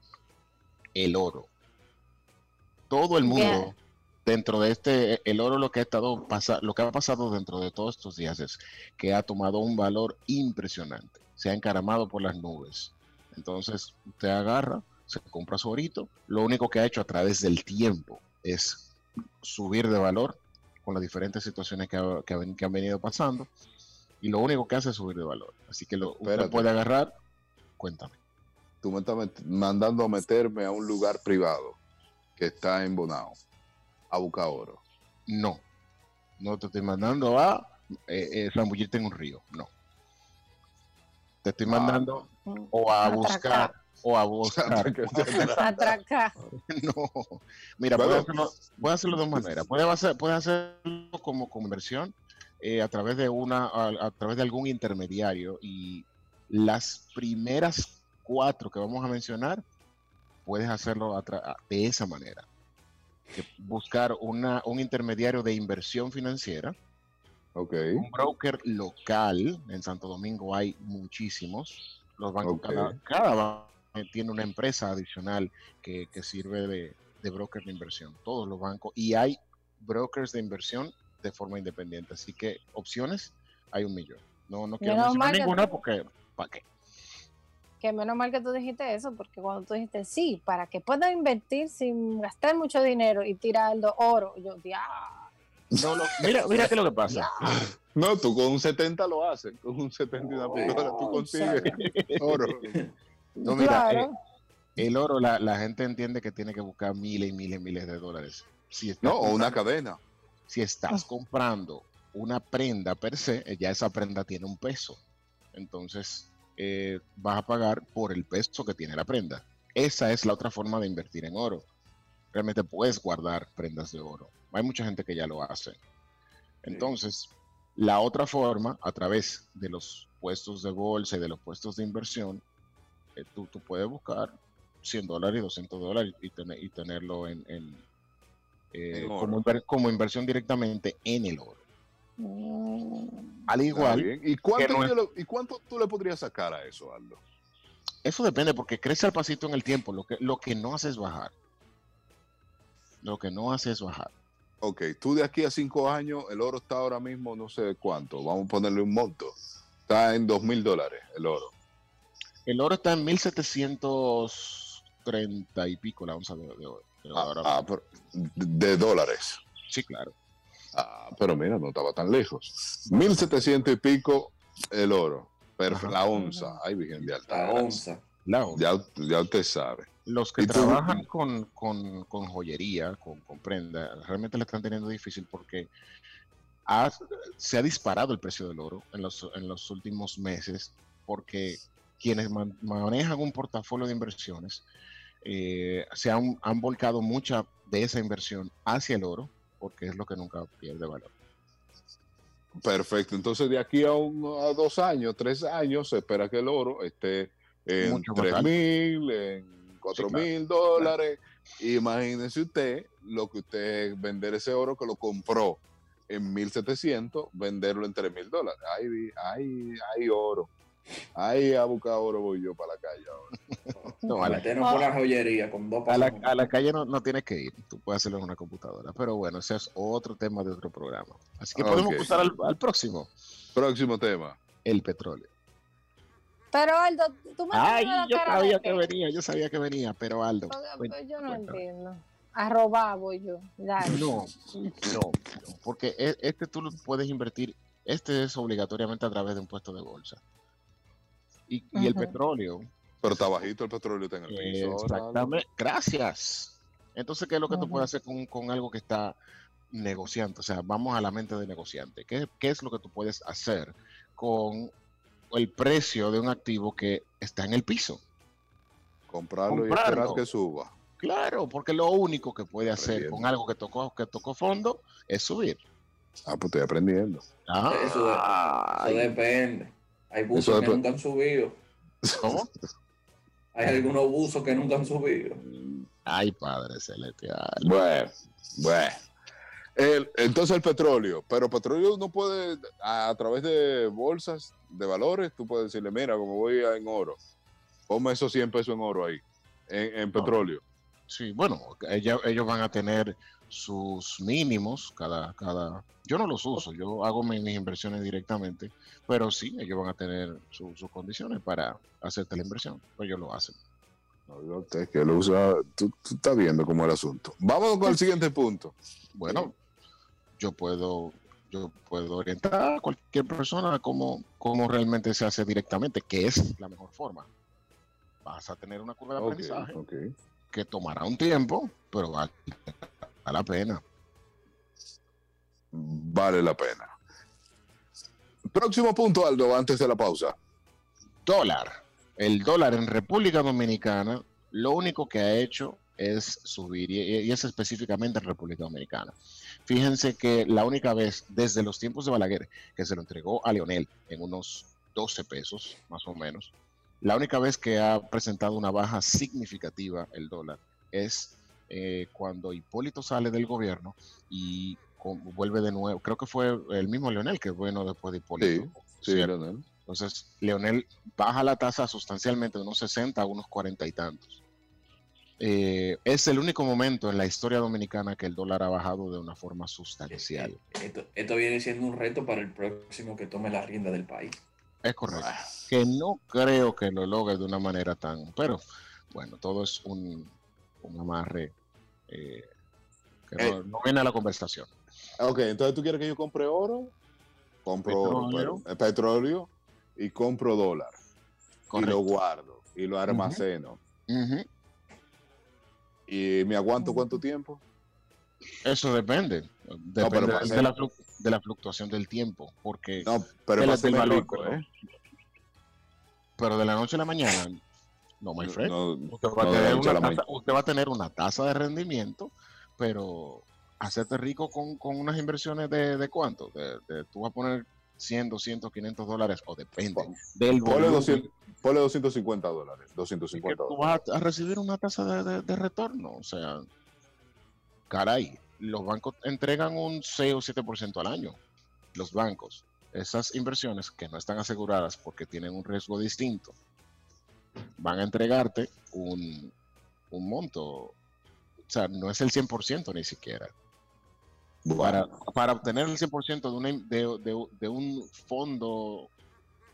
El oro. Todo el mundo Bien. dentro de este, el oro lo que ha estado pasa, lo que ha pasado dentro de todos estos días es que ha tomado un valor impresionante. Se ha encaramado por las nubes. Entonces, usted agarra, se compra su orito. Lo único que ha hecho a través del tiempo es subir de valor con las diferentes situaciones que, ha- que han- que han venido pasando. Y lo único que hace es subir de valor. Así que lo, usted puede agarrar, cuéntame. Tú me estás met- mandando a meterme a un lugar privado que está en Bonao, a buscar oro. No, no te estoy mandando a eh, eh, en un río, no. Te estoy Ah, mandando o a buscar, o a buscar. Atracar. no, mira, Bueno. puedes hacerlo, hacerlo de dos maneras. Puedes hacer, puedes hacerlo como conversión eh, a través de una, a, a través de algún intermediario y las primeras cuatro que vamos a mencionar, puedes hacerlo a de esa manera. Que buscar una, un intermediario de inversión financiera Ok. Un broker local, en Santo Domingo hay muchísimos. Los bancos, cada, cada banco tiene una empresa adicional que, que sirve de, de broker de inversión. Todos los bancos. Y hay brokers de inversión de forma independiente. Así que opciones hay un millón. No, no quiero Menos mencionar ninguna porque, ¿para qué? Que menos mal que tú dijiste eso, porque cuando tú dijiste sí, para que pueda invertir sin gastar mucho dinero y tirando oro, yo, ya. No, no, mira, mira qué es lo que pasa. No, tú con un 70 lo haces. Con un 70 y una pistola tú consigues oro. No, mira, claro. eh, el oro, la, la gente entiende que tiene que buscar miles y miles y miles de dólares. Si No, o una cadena. si estás comprando una prenda per se, eh, ya esa prenda tiene un peso. Entonces, eh, vas a pagar por el peso que tiene la prenda. Esa es la otra forma de invertir en oro. Realmente puedes guardar prendas de oro. Hay mucha gente que ya lo hace. Entonces, la otra forma, a través de los puestos de bolsa y de los puestos de inversión, eh, tú, tú puedes buscar 100 dólares y 200 dólares y, tener- y tenerlo en, en, eh, como, inver- como inversión directamente en el oro. Mm, Al igual. ¿Y cuánto, que no es- yo lo- ¿Y cuánto tú le podrías sacar a eso, Aldo? eso depende porque crece al pasito en el tiempo. Lo que, lo que no hace es bajar. Lo que no hace es bajar. Ok, tú de aquí a cinco años, el oro está ahora mismo, no sé cuánto, vamos a ponerle un monto. Está en dos mil dólares el oro. El oro está en 1730 y pico la onza de, de oro. de oro Ah, ah, pero- de dólares. Sí, claro. Ah, pero mira, no estaba tan lejos. 1700 y pico el oro. Perfecto, Ajá. la onza. Ay, Virgen de La Alta. onza. La onza. Ya, ya usted sabe. Los que trabajan con, con- con joyería, con, con prenda, realmente le están teniendo difícil porque ha- se ha disparado el precio del oro en los, en los últimos meses porque quienes man- manejan un portafolio de inversiones eh, se han, han volcado mucha de esa inversión hacia el oro porque es lo que nunca pierde valor. Perfecto. Entonces, de aquí a, un- a dos años, tres años, se espera que el oro esté en Mucho más tres alto. mil, en cuatro claro. mil dólares. Imagínese usted lo que usted vender ese oro que lo compró en 1700, venderlo en tres mil dólares. Ay, vi- ay, ay, oro. Ahí a buscar oro voy yo para la calle ahora. No, a la- por la joyería con dos A la, a la calle no, no tienes que ir, tú puedes hacerlo en una computadora, pero bueno, ese es otro tema de otro programa. Así que podemos Ok. pasar al, al próximo, Próximo tema. el petróleo. Pero Aldo, tú me Ay, yo cara sabía de que venía, yo sabía que venía, pero Aldo. Pues, yo no cuéntame. entiendo. A robar voy yo. Dale. No, no, no, porque e- este tú lo puedes invertir, este es obligatoriamente a través de un puesto de bolsa. Y, y el petróleo, Pero está bajito el petróleo, está en el piso. ahora, Aldo. exactamente, gracias. Entonces, ¿qué es lo que tú Ujú. puedes hacer con, con algo que está negociante? O sea, vamos a la mente de negociante. ¿Qué, qué es lo que tú puedes hacer con el precio de un activo que está en el piso? Comprarlo, y esperar que suba. Claro, porque lo único que puede hacer con algo que tocó, que tocó fondo es subir. Ah, pues estoy aprendiendo. Ah, eso depende. Hay buzos que nunca han subido. ¿cómo? Hay algunos buzos que nunca han subido. Ay, Padre Celestial. Bueno, bueno. El- entonces el petróleo, pero petróleo no puede, a, a través de bolsas de valores, tú puedes decirle, mira, como voy a- en oro, ponme esos 100 pesos en oro ahí, en, en petróleo. Sí, bueno, ella- ellos van a tener sus mínimos cada, cada. Yo no los uso, yo hago mi- mis inversiones directamente, pero sí, ellos van a tener su- sus condiciones para hacerte la inversión, pues ellos lo hacen. No, usted que lo usa, tú, tú estás viendo cómo es el asunto. Vamos con el siguiente punto. Bueno, yo puedo, yo puedo orientar a cualquier persona a cómo, cómo realmente se hace directamente, que es la mejor forma. Vas a tener una curva de aprendizaje que tomará un tiempo, pero vale a la pena. Vale la pena. Próximo punto, Aldo, antes de la pausa. Dólar. El dólar en República Dominicana lo único que ha hecho es subir y es específicamente en República Dominicana. Fíjense que la única vez desde los tiempos de Balaguer que se lo entregó a Leonel en unos 12 pesos más o menos, la única vez que ha presentado una baja significativa el dólar es eh, cuando Hipólito sale del gobierno y con- vuelve de nuevo. Creo que fue el mismo Leonel que bueno después de Hipólito. Sí, sí. Entonces, Leonel baja la tasa sustancialmente de unos 60 a unos 40 y tantos. Eh, es el único momento en la historia dominicana que el dólar ha bajado de una forma sustancial. Esto, esto viene siendo un reto para el próximo que tome la rienda del país. Es correcto. Que no creo que lo logre de una manera tan. Pero bueno, todo es un, un amarre eh, que no, Eh. no viene a la conversación. Ok, entonces tú quieres que yo compre oro, compro oro, Petróleo. pero- eh, petróleo y compro dólar. Y lo guardo y lo almaceno. ¿Y me aguanto cuánto tiempo? Eso depende. De, la, de la fluctuación del tiempo. Porque, No, pero de la- para del hacerme valor, rico, perdón. ¿eh? Pero de la noche a la mañana, no, my friend. No, Usted va, a No, tener una tasa, usted va a tener una tasa de rendimiento, pero hacerte rico con, con unas inversiones de, de cuánto? De, de- tú vas a poner 100, 200, 500 dólares, o depende del ponle, volumen 200 ponle 250 dólares. que 250 tú dólares. vas a, a recibir una tasa de, de- de retorno. O sea, caray, los bancos entregan un 6 o 7% al año. Los bancos, esas inversiones que no están aseguradas porque tienen un riesgo distinto, van a entregarte un, un monto. O sea, no es el 100% ni siquiera. Para, Bueno, para obtener el 100% de, una, de, de- de un fondo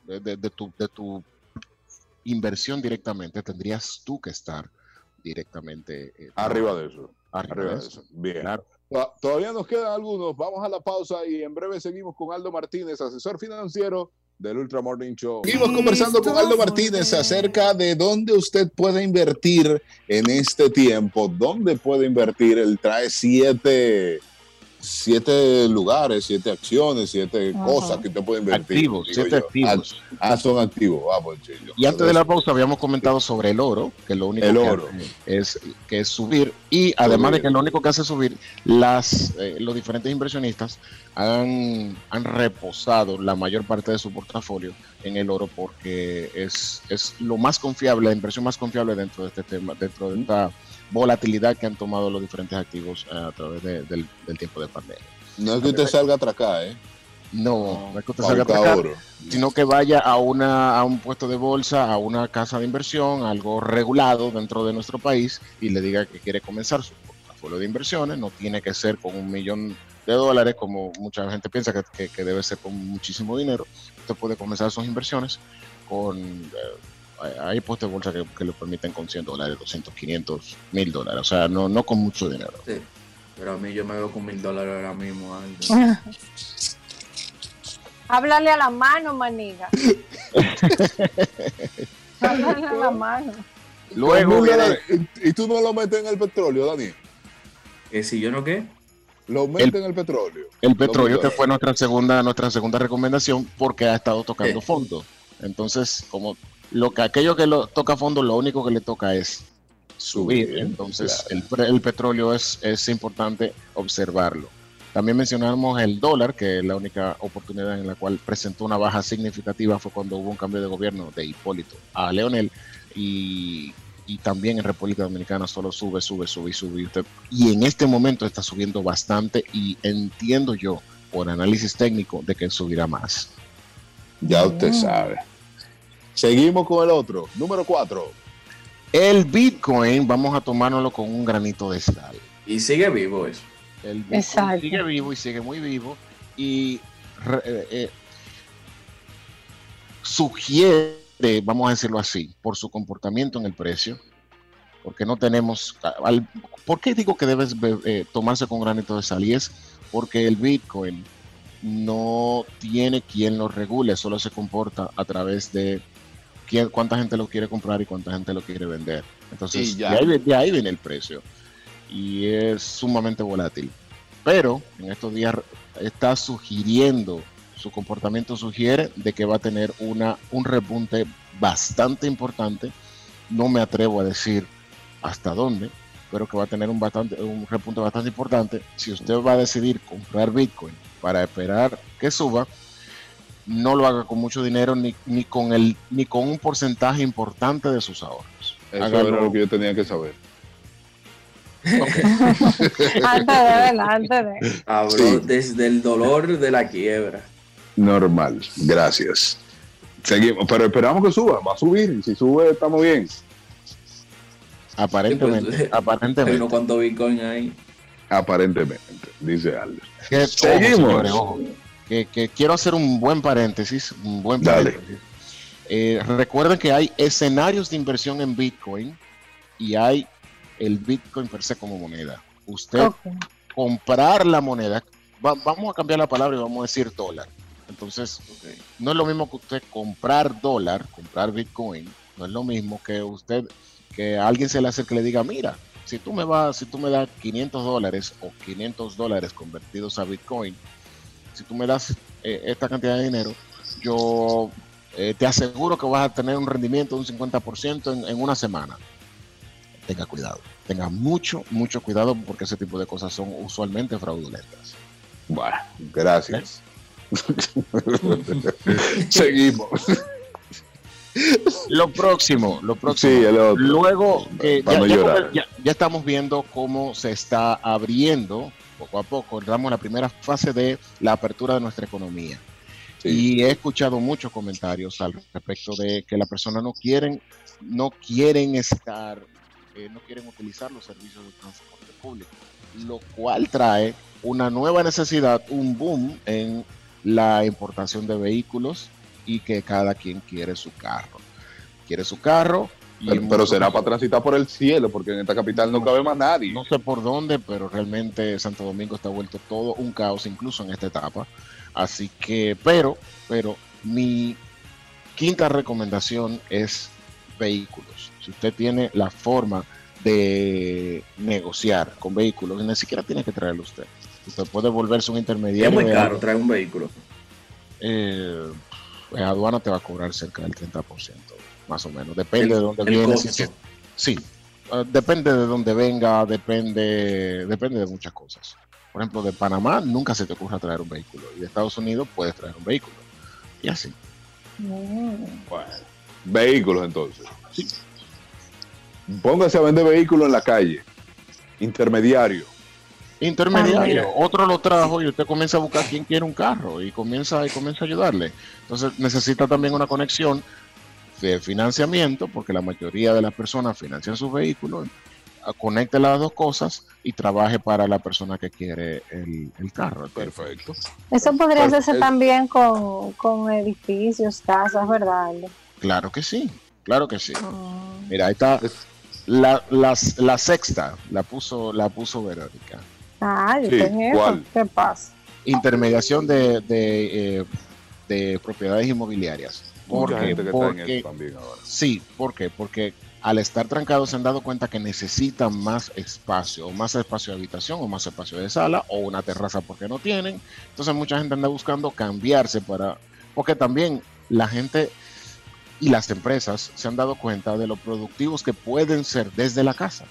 de, de- tu, de tu inversión directamente, tendrías tú que estar directamente eh, arriba de eso. arriba Arriba de eso. eso. Bien. Claro. To- Todavía nos quedan algunos. Vamos a la pausa y en breve seguimos con Aldo Martínez, asesor financiero del Ultra Morning Show. Seguimos conversando con Aldo Martínez acerca de dónde usted puede invertir en este tiempo. ¿Dónde puede invertir? Él trae siete, siete lugares, siete acciones, siete Ajá. cosas que usted puede invertir. Activos, siete yo. activos. Ah, ah, son activos. Vamos, chillo. Y antes de la pausa habíamos comentado sobre el oro, que lo único El que oro. hace es, que es subir. Y además de que lo único que hace es subir, las, eh, los diferentes inversionistas han, han reposado la mayor parte de su portafolio en el oro porque es, es lo más confiable, la inversión más confiable dentro de este tema, dentro de esta volatilidad que han tomado los diferentes activos eh, a través de- del, del tiempo de pandemia. No es que usted salga acá, ¿eh? No, no es que usted salga a oro. sino que vaya a una a un puesto de bolsa, a una casa de inversión, algo regulado dentro de nuestro país y le diga que quiere comenzar su portafolio de inversiones. No tiene que ser con un millón de dólares como mucha gente piensa que, que- que debe ser con muchísimo dinero. Usted puede comenzar sus inversiones con eh, hay puestos de bolsa que, que le permiten con 100 dólares, 200, 500, 1000 dólares, o sea, no, no con mucho dinero. Sí. Pero a mí yo me veo con mil dólares ahora mismo. Háblale a la mano, maniga. Háblale a la mano. Luego. ¿Y tú no lo metes en el petróleo, Daniel? ¿Que si yo no qué? Lo metes en el petróleo. El petróleo, Lo que fue nuestra segunda, nuestra segunda recomendación, porque ha estado tocando Sí. fondo. Entonces, como lo que aquello que lo toca fondo, lo único que le toca es subir. Entonces, claro. el, el petróleo es, es importante observarlo. También mencionamos el dólar, que la única oportunidad en la cual presentó una baja significativa fue cuando hubo un cambio de gobierno de Hipólito a Leonel. Y, y también en República Dominicana solo sube, sube, sube y sube. Y, usted- y en este momento está subiendo bastante y entiendo yo, por análisis técnico, de que subirá más. Ya usted sabe. Seguimos con el otro. Número cuatro. El Bitcoin, vamos a tomárnoslo con un granito de sal. Y sigue vivo eso. El Bitcoin Exacto. sigue vivo y sigue muy vivo y eh, eh, sugiere, vamos a decirlo así, por su comportamiento en el precio, porque no tenemos, al- ¿por qué digo que debes be- eh, tomarse con granito de sal? Y es porque el Bitcoin no tiene quien lo regule, solo se comporta a través de cuánta gente lo quiere comprar y cuánta gente lo quiere vender. Entonces, de ahí, de ahí viene el precio y es sumamente volátil. Pero en estos días está sugiriendo, su comportamiento sugiere de que va a tener una, un repunte bastante importante. No me atrevo a decir hasta dónde, pero que va a tener un, bastante, un repunte bastante importante. Si usted va a decidir comprar Bitcoin para esperar que suba, no lo haga con mucho dinero ni, ni, con, el, ni con un porcentaje importante de sus ahorros. Eso Hágalo- era lo que yo tenía que saber. antes de. Antes de. Habló Sí. desde el dolor de la quiebra. Normal, gracias. Seguimos, pero esperamos que suba, va a subir. Si sube, estamos bien. Aparentemente, Sí, pues, Hay aparentemente. unos cuantos bitcoin ahí. Aparentemente, dice ojo, Seguimos. señores, ojo, que, que quiero hacer un buen paréntesis, un buen paréntesis. Eh, recuerden que hay escenarios de inversión en Bitcoin y hay el Bitcoin per se como moneda. Usted comprar la moneda, va- vamos a cambiar la palabra y vamos a decir dólar. Entonces, no es lo mismo que usted comprar dólar, comprar Bitcoin, no es lo mismo que usted, que a alguien se le hace que le diga, mira, si tú me vas, si tú me das 500 dólares o 500 dólares convertidos a Bitcoin, si tú me das eh, esta cantidad de dinero, yo eh, te aseguro que vas a tener un rendimiento de un 50% en, en una semana. Tenga cuidado, tenga mucho, mucho cuidado porque ese tipo de cosas son usualmente fraudulentas. Bueno, gracias. Seguimos. Lo próximo, lo próximo. Sí, el otro. Luego Para ya, ya- ya estamos viendo cómo se está abriendo poco a poco, damos la primera fase de la apertura de nuestra economía. Sí. Y he escuchado muchos comentarios al respecto de que las personas no quieren, no quieren estar, eh, no quieren utilizar los servicios de transporte público, lo cual trae una nueva necesidad, un boom en la importación de vehículos y que cada quien quiere su carro. Quiere su carro. Pero, será para transitar por el cielo, porque en esta capital no cabe más nadie. no sé por dónde, pero realmente Santo Domingo está vuelto todo un caos, incluso en esta etapa. Así que, pero, pero mi quinta recomendación es vehículos. Si usted tiene la forma de negociar con vehículos, ni siquiera tiene que traerlo usted. Usted puede volverse un Es intermediario. muy de caro traer un vehículo. Eh, pues, aduana te va a cobrar cerca del 30%, más o menos. Depende de dónde viene. si- Sí, eh, depende de dónde venga, depende, depende de muchas cosas. Por ejemplo, de Panamá nunca se te ocurra traer un vehículo y de Estados Unidos puedes traer un vehículo. Y así. Mm. Bueno, vehículos entonces. Sí. Póngase a vender vehículos en la calle. Intermediario. Intermediario, Ah, otro lo trajo y usted comienza a buscar quién quiere un carro y comienza, y comienza a ayudarle. Entonces necesita también una conexión de financiamiento, porque la mayoría de las personas financian sus vehículos. Conecte las dos cosas y trabaje para la persona que quiere el, el carro. Perfecto. Eso podría Pues, hacerse el- también con, con edificios, casas, ¿verdad? Claro que sí, claro que sí. Mm. Mira, ahí está Es- la, las- la sexta, la puso, la puso Verónica. Ah, yo Sí. ¿cuál? ¿Qué pasa? Intermediación de, de, eh, de propiedades inmobiliarias. ¿Por Mucha gente que está en Porque, eso también ahora. sí, ¿por qué? Porque al estar trancados se han dado cuenta que necesitan más espacio, o más espacio de habitación, o más espacio de sala, o una terraza porque no tienen. Entonces mucha gente anda buscando cambiarse para, porque también la gente y las empresas se han dado cuenta de lo productivos que pueden ser desde la casa.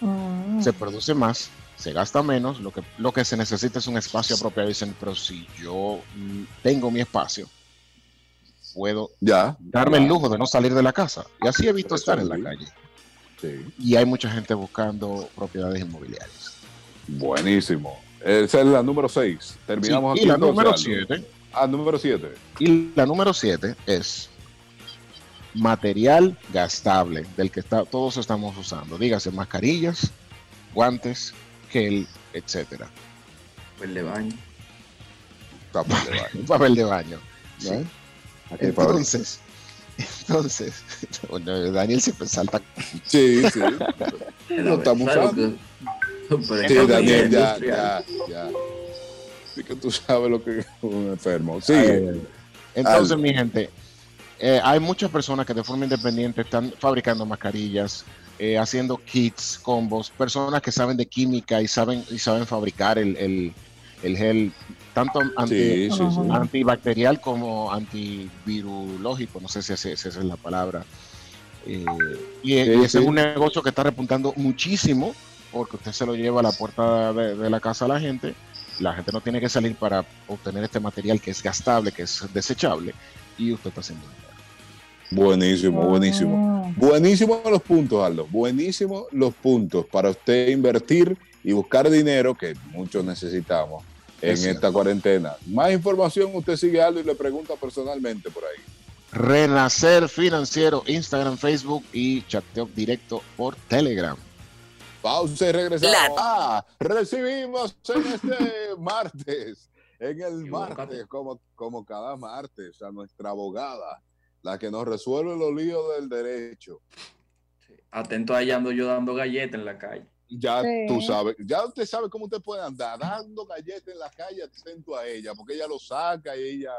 Mm. Se produce más, se gasta menos, lo que, lo que se necesita es un espacio apropiado. Dicen, pero si yo mm, tengo mi espacio, puedo Ya. darme el lujo de no salir de la casa. Y así evito estar en la sí. calle. Sí. Y hay mucha gente buscando propiedades inmobiliarias. Buenísimo. Esa es la número 6. Terminamos Sí, aquí. y la entonces, número Aldo. 7 Ah, número 7. y la número siete es material gastable del que está, todos estamos usando. Dígase mascarillas, guantes, gel, etcétera. El de baño. Tapa de baño. Papel de baño. ¿no? ¿no? Entonces, entonces, bueno, Daniel siempre salta. Sí, sí. Lo estamos ¿sabes usando. lo que- Pero Sí, Daniel, ya, ya, ya. Sí que tú sabes lo que es un enfermo. Sí. Entonces, mi gente, eh, hay muchas personas que de forma independiente están fabricando mascarillas, eh, haciendo kits, combos, personas que saben de química y saben, y saben fabricar el, el- el gel, tanto anti, Sí, sí, sí. Ajá. antibacterial como antivirológico, no sé si, esa es la palabra. Eh, y, ese sí. es un negocio que está repuntando muchísimo porque usted se lo lleva a la puerta de, de la casa a la gente. La gente no tiene que salir para obtener este material que es gastable, que es desechable, y usted está haciendo dinero. Buenísimo, buenísimo. Mm. Buenísimo los puntos, Aldo. Buenísimo los puntos para usted invertir y buscar dinero que muchos necesitamos en Es esta cierto. cuarentena. Más información, usted sigue a Aldo y le pregunta personalmente por ahí. Renacer Financiero, Instagram, Facebook y chateo directo por Telegram. Pausa y regresamos. La- Ah, recibimos en este martes, en el martes, como, como cada martes, a nuestra abogada, la que nos resuelve los líos del derecho. Atento allá ando yo dando galletas en la calle. Ya Sí. tú sabes, ya usted sabe cómo usted puede andar dando galletas en la calle atento a ella, porque ella lo saca y ella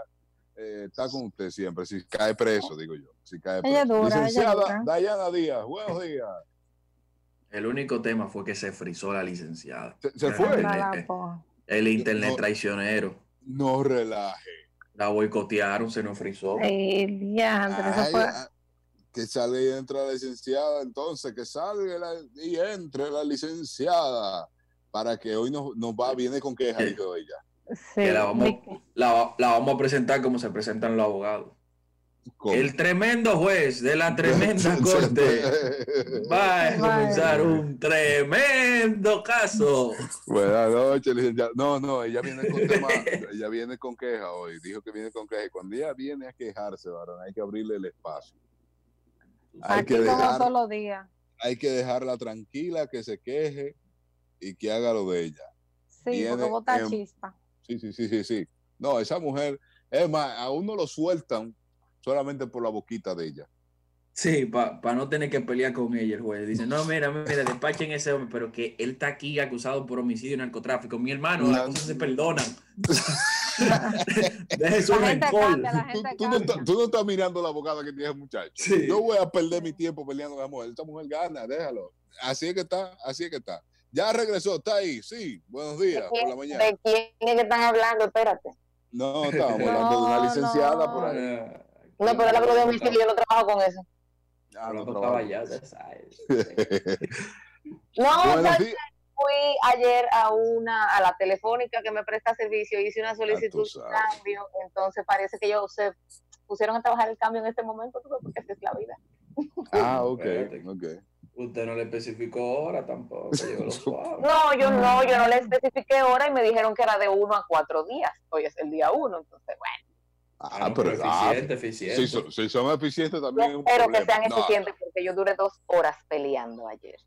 eh, está con usted siempre. Si cae preso, digo yo. Si cae Ella preso. ella Licenciada dura. Dayana Díaz, buenos días. El único tema fue que se frizó la licenciada. Se, se El fue. eh, po- El internet No. traicionero. No relaje. La boicotearon, se nos frizó. Ey, diantre, eso Ay, fue- ah, que salga y entre la licenciada, entonces, que salga la- y entre la licenciada, para que hoy nos, nos va, viene con queja, dijo ella. sí, Que la, vamos, la, la vamos a presentar como se presentan los abogados. El tremendo juez de la tremenda corte va a comenzar un tremendo caso. Buenas noches, licenciada. No, no, ella viene con tema, ella viene con queja hoy, dijo que viene con queja. Y cuando ella viene a quejarse, varón, hay que abrirle el espacio. Hay Aquí que como dejar, solo día. hay que dejarla tranquila, que se queje y que haga lo de ella. Sí, Viene porque bota en- chispa. Sí, sí, sí, sí, sí. No, esa mujer, es más, a uno lo sueltan solamente por la boquita de ella. Sí, para no tener que pelear con ella el juez. Dice, no, mira, mira, despachen ese hombre, pero que él está aquí acusado por homicidio y narcotráfico. Mi hermano, las La- cosas se perdonan. Deje su La gente rencor. cambia, la Tú, no estás, tú no estás mirando la abogada que tiene el muchacho. Sí. Yo voy a perder mi tiempo peleando con la mujer. Esta mujer gana, déjalo. Así es que está, así es que está. Ya regresó, está ahí, sí. Buenos días, por la mañana. ¿De quién es que están hablando? Espérate. No, estábamos No, hablando de una licenciada no. por ahí. Ah, No, pero él habló de homicidio, yo no trabajo con eso. Ah, no. No, Buenos ¿sabes días. Fui ayer a una a la telefónica que me presta servicio hice una solicitud de cambio entonces parece que ellos se pusieron a trabajar el cambio en este momento porque así es la vida. Ah, ok, ok. Usted no le especificó hora tampoco. no. yo no yo no le especifiqué hora y me dijeron que era de uno a cuatro días. Hoy es el día uno entonces bueno. Ah, Ah, no, pero pero ah, eficiente, eficiente. si, son, si son eficientes también es yo un espero que sean No, eficientes porque yo duré dos horas peleando ayer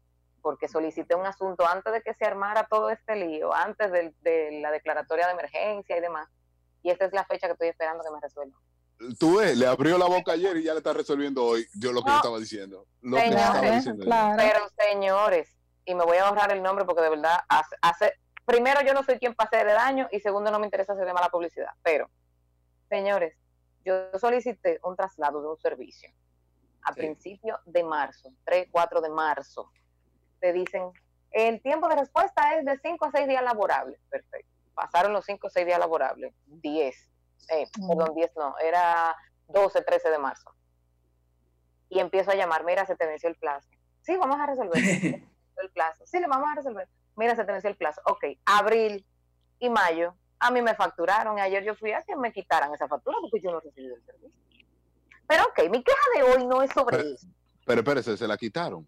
porque solicité un asunto antes de que se armara todo este lío antes de, la declaratoria de emergencia y demás y esta es la fecha que estoy esperando que me resuelvan Tú ves, le abrió la boca ayer y ya le está resolviendo hoy. Yo lo que No. yo estaba diciendo. Lo que yo Señores, estaba diciendo. yo. Pero señores, y me voy a ahorrar el nombre porque de verdad hace, hace- primero yo no soy quien pase de daño y segundo no me interesa hacer de mala publicidad. Pero, señores, yo solicité un traslado de un servicio a Sí. principio de marzo, 3, 4 de marzo. Te dicen, el tiempo de respuesta es de 5 a 6 días laborables. Perfecto. Pasaron los 5 o 6 días laborables. 10. Eh, Mm. Perdón, 10 no, era 12, 13 de marzo. Y empiezo a llamar, mira, se te venció el plazo. Sí, vamos a resolver el plazo. Sí, le vamos a resolver. Mira, se te venció el plazo. Ok, abril y mayo, a mí me facturaron y ayer yo fui a que me quitaran esa factura porque yo no recibí el servicio. Pero ok, mi queja de hoy no es sobre Pero- eso. Pero espérese, se la quitaron.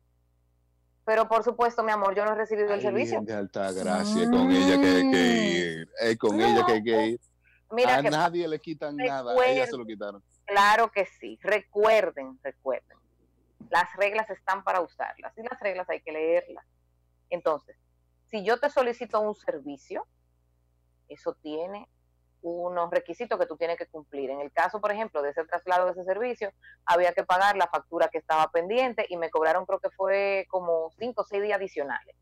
Pero por supuesto, mi amor, yo no he recibido el servicio. De alta gracia, con ella que hay que ir. Con ella que hay que ir. Mira a que nadie le quitan nada, a ella se lo quitaron. Claro que sí. Recuerden, recuerden. Las reglas están para usarlas y las reglas hay que leerlas. Entonces, si yo te solicito un servicio, eso tiene unos requisitos que tú tienes que cumplir. En el caso, por ejemplo, de ese traslado de ese servicio, había que pagar la factura que estaba pendiente y me cobraron, creo que fue como cinco o seis días adicionales.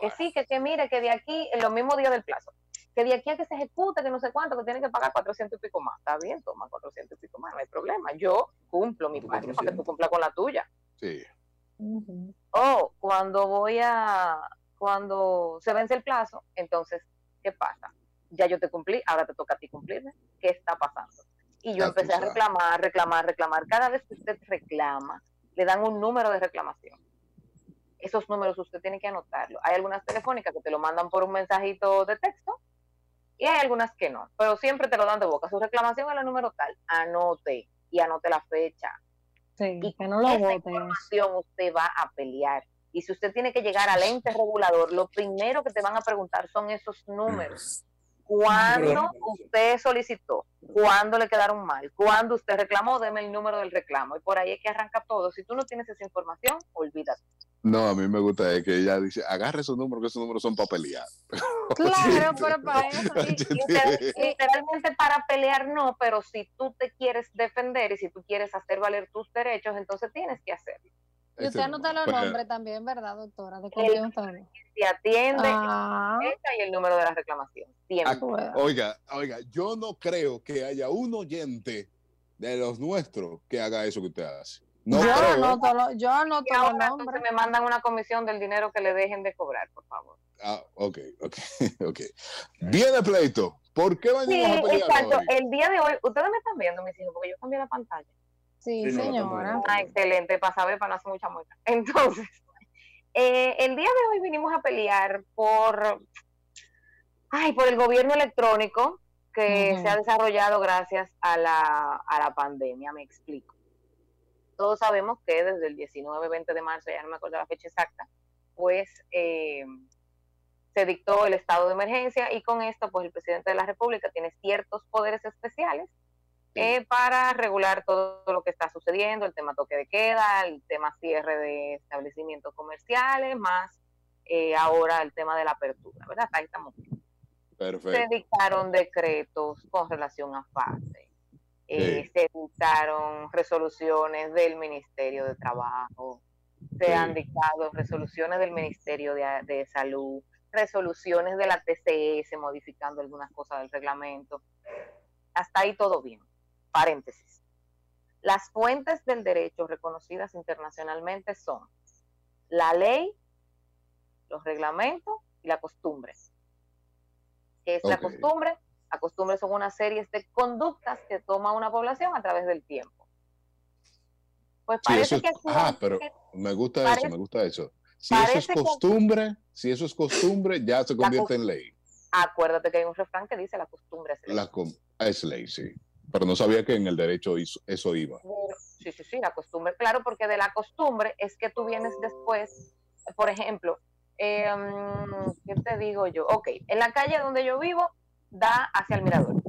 Que sí, que, que mire, que de aquí, en los mismos días del plazo, que de aquí a que se ejecute, que no sé cuánto, que tiene que pagar 400 y pico más. Está bien, toma 400 y pico más, no hay problema. Yo cumplo mi parte para que 400. tú cumplas con la tuya. Sí. O cuando voy a, cuando se vence el plazo, entonces, ¿qué pasa? Ya yo te cumplí, ahora te toca a ti cumplirme. ¿Qué está pasando? Y yo empecé a reclamar, reclamar, reclamar. Cada vez que usted reclama, le dan un número de reclamación. Esos números usted tiene que anotarlo. Hay algunas telefónicas que te lo mandan por un mensajito de texto y hay algunas que no, pero siempre te lo dan de boca. Su reclamación es el número tal. Anote y anote la fecha Sí, y que no lo esa voten. información usted va a pelear. Y si usted tiene que llegar al ente regulador, lo primero que te van a preguntar son esos números. ¿Cuándo usted solicitó? ¿Cuándo le quedaron mal? ¿Cuándo usted reclamó? Deme el número del reclamo. Y por ahí es que arranca todo. Si tú no tienes esa información, olvídate. No, a mí me gusta es que ella dice, agarre esos números, que esos números son para pelear. Claro, pero para eso. y- Literalmente para pelear no, pero si tú te quieres defender y si tú quieres hacer valer tus derechos, entonces tienes que hacerlo. Y usted anota los pues, nombres también, ¿verdad, doctora? ¿De habla? Si atiende Ah, y el número de la reclamación. Siempre. Ah. Oiga, oiga, yo no creo que haya un oyente de los nuestros que haga eso que usted hace. No yo, creo. anoto los, yo anoto Y los ahora nombres. me mandan una comisión del dinero que le dejen de cobrar, por favor. Ah, ok, ok, ok. Viene pleito. ¿Por qué Sí, venimos a pelear exacto. hoy? El día de hoy, ustedes me están viendo, mis hijos, porque yo cambié la pantalla. Sí, Sí, no, señora. Ah, excelente, para saber, para no hacer mucha mueca. Entonces, eh, el día de hoy vinimos a pelear por, ay, por el gobierno electrónico que se ha desarrollado gracias a la, a la pandemia, me explico. Todos sabemos que desde el 19-20 de marzo, ya no me acuerdo la fecha exacta, pues eh, se dictó el estado de emergencia y con esto, pues el presidente de la República tiene ciertos poderes especiales eh, para regular todo lo que está sucediendo, el tema toque de queda, el tema cierre de establecimientos comerciales, más eh, ahora el tema de la apertura, ¿verdad? Ahí estamos. Se Perfecto. dictaron decretos con relación a fase, eh, Sí. se dictaron resoluciones del Ministerio de Trabajo, se Sí. han dictado resoluciones del Ministerio de, de Salud, resoluciones de la TCS modificando algunas cosas del reglamento. Hasta ahí todo bien. Paréntesis. Las fuentes del derecho reconocidas internacionalmente son la ley, los reglamentos y la costumbre. ¿Qué es la costumbre? La costumbre son una serie de conductas que toma una población a través del tiempo. Pues Sí, parece eso es- que ah, pero me gusta parece- eso, me gusta eso. Si eso es que- costumbre, si eso es costumbre, ya se convierte en ley. acuérdate que hay un refrán que dice la costumbre es ley. La es ley, sí. Pero no sabía que en el derecho eso iba. Sí, sí, sí, la costumbre, claro, porque de la costumbre es que tú vienes después, por ejemplo, eh, mm, ¿qué te digo yo? Ok, en la calle donde yo vivo da hacia el mirador.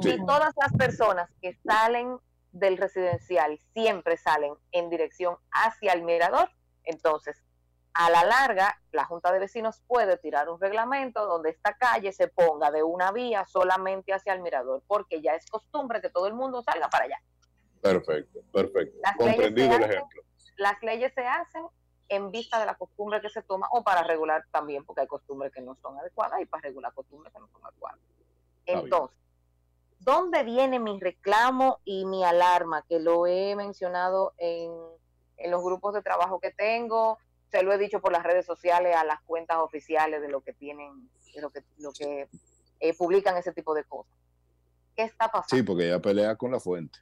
Sí. Y todas las personas que salen del residencial siempre salen en dirección hacia el mirador, entonces a la larga la Junta de Vecinos puede tirar un reglamento donde esta calle se ponga de una vía solamente hacia el mirador, porque ya es costumbre que todo el mundo salga para allá. Perfecto, perfecto. Las leyes Comprendido se el hacen- ejemplo. Las leyes se hacen en vista de la costumbre que se toma o para regular también, porque hay costumbres que no son adecuadas y para regular costumbres que no son adecuadas. Entonces, ¿dónde viene mi reclamo y mi alarma? Que lo he mencionado en, en los grupos de trabajo que tengo, se lo he dicho por las redes sociales a las cuentas oficiales de lo que tienen, de lo que, lo que eh, publican ese tipo de cosas. ¿Qué está pasando? Sí, porque ella pelea con la fuente.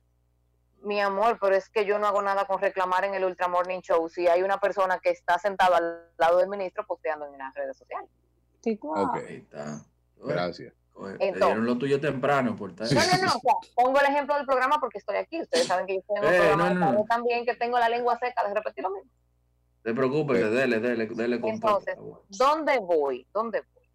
Mi amor, pero es que yo no hago nada con reclamar en el Ultra Morning Show si hay una persona que está sentada al lado del ministro posteando en las redes sociales. Sí, claro. Ok, Ahí está. gracias. Oye, te Entonces- dieron lo tuyo temprano, por tal. No, no, no, o sea, pongo el ejemplo del programa porque estoy aquí. Ustedes saben que yo estoy en un Eh, programa no, también que tengo la lengua seca de repetir lo mismo. No te preocupes, Eh. dele, dele, dele Entonces. ¿Dónde voy? ¿Dónde voy?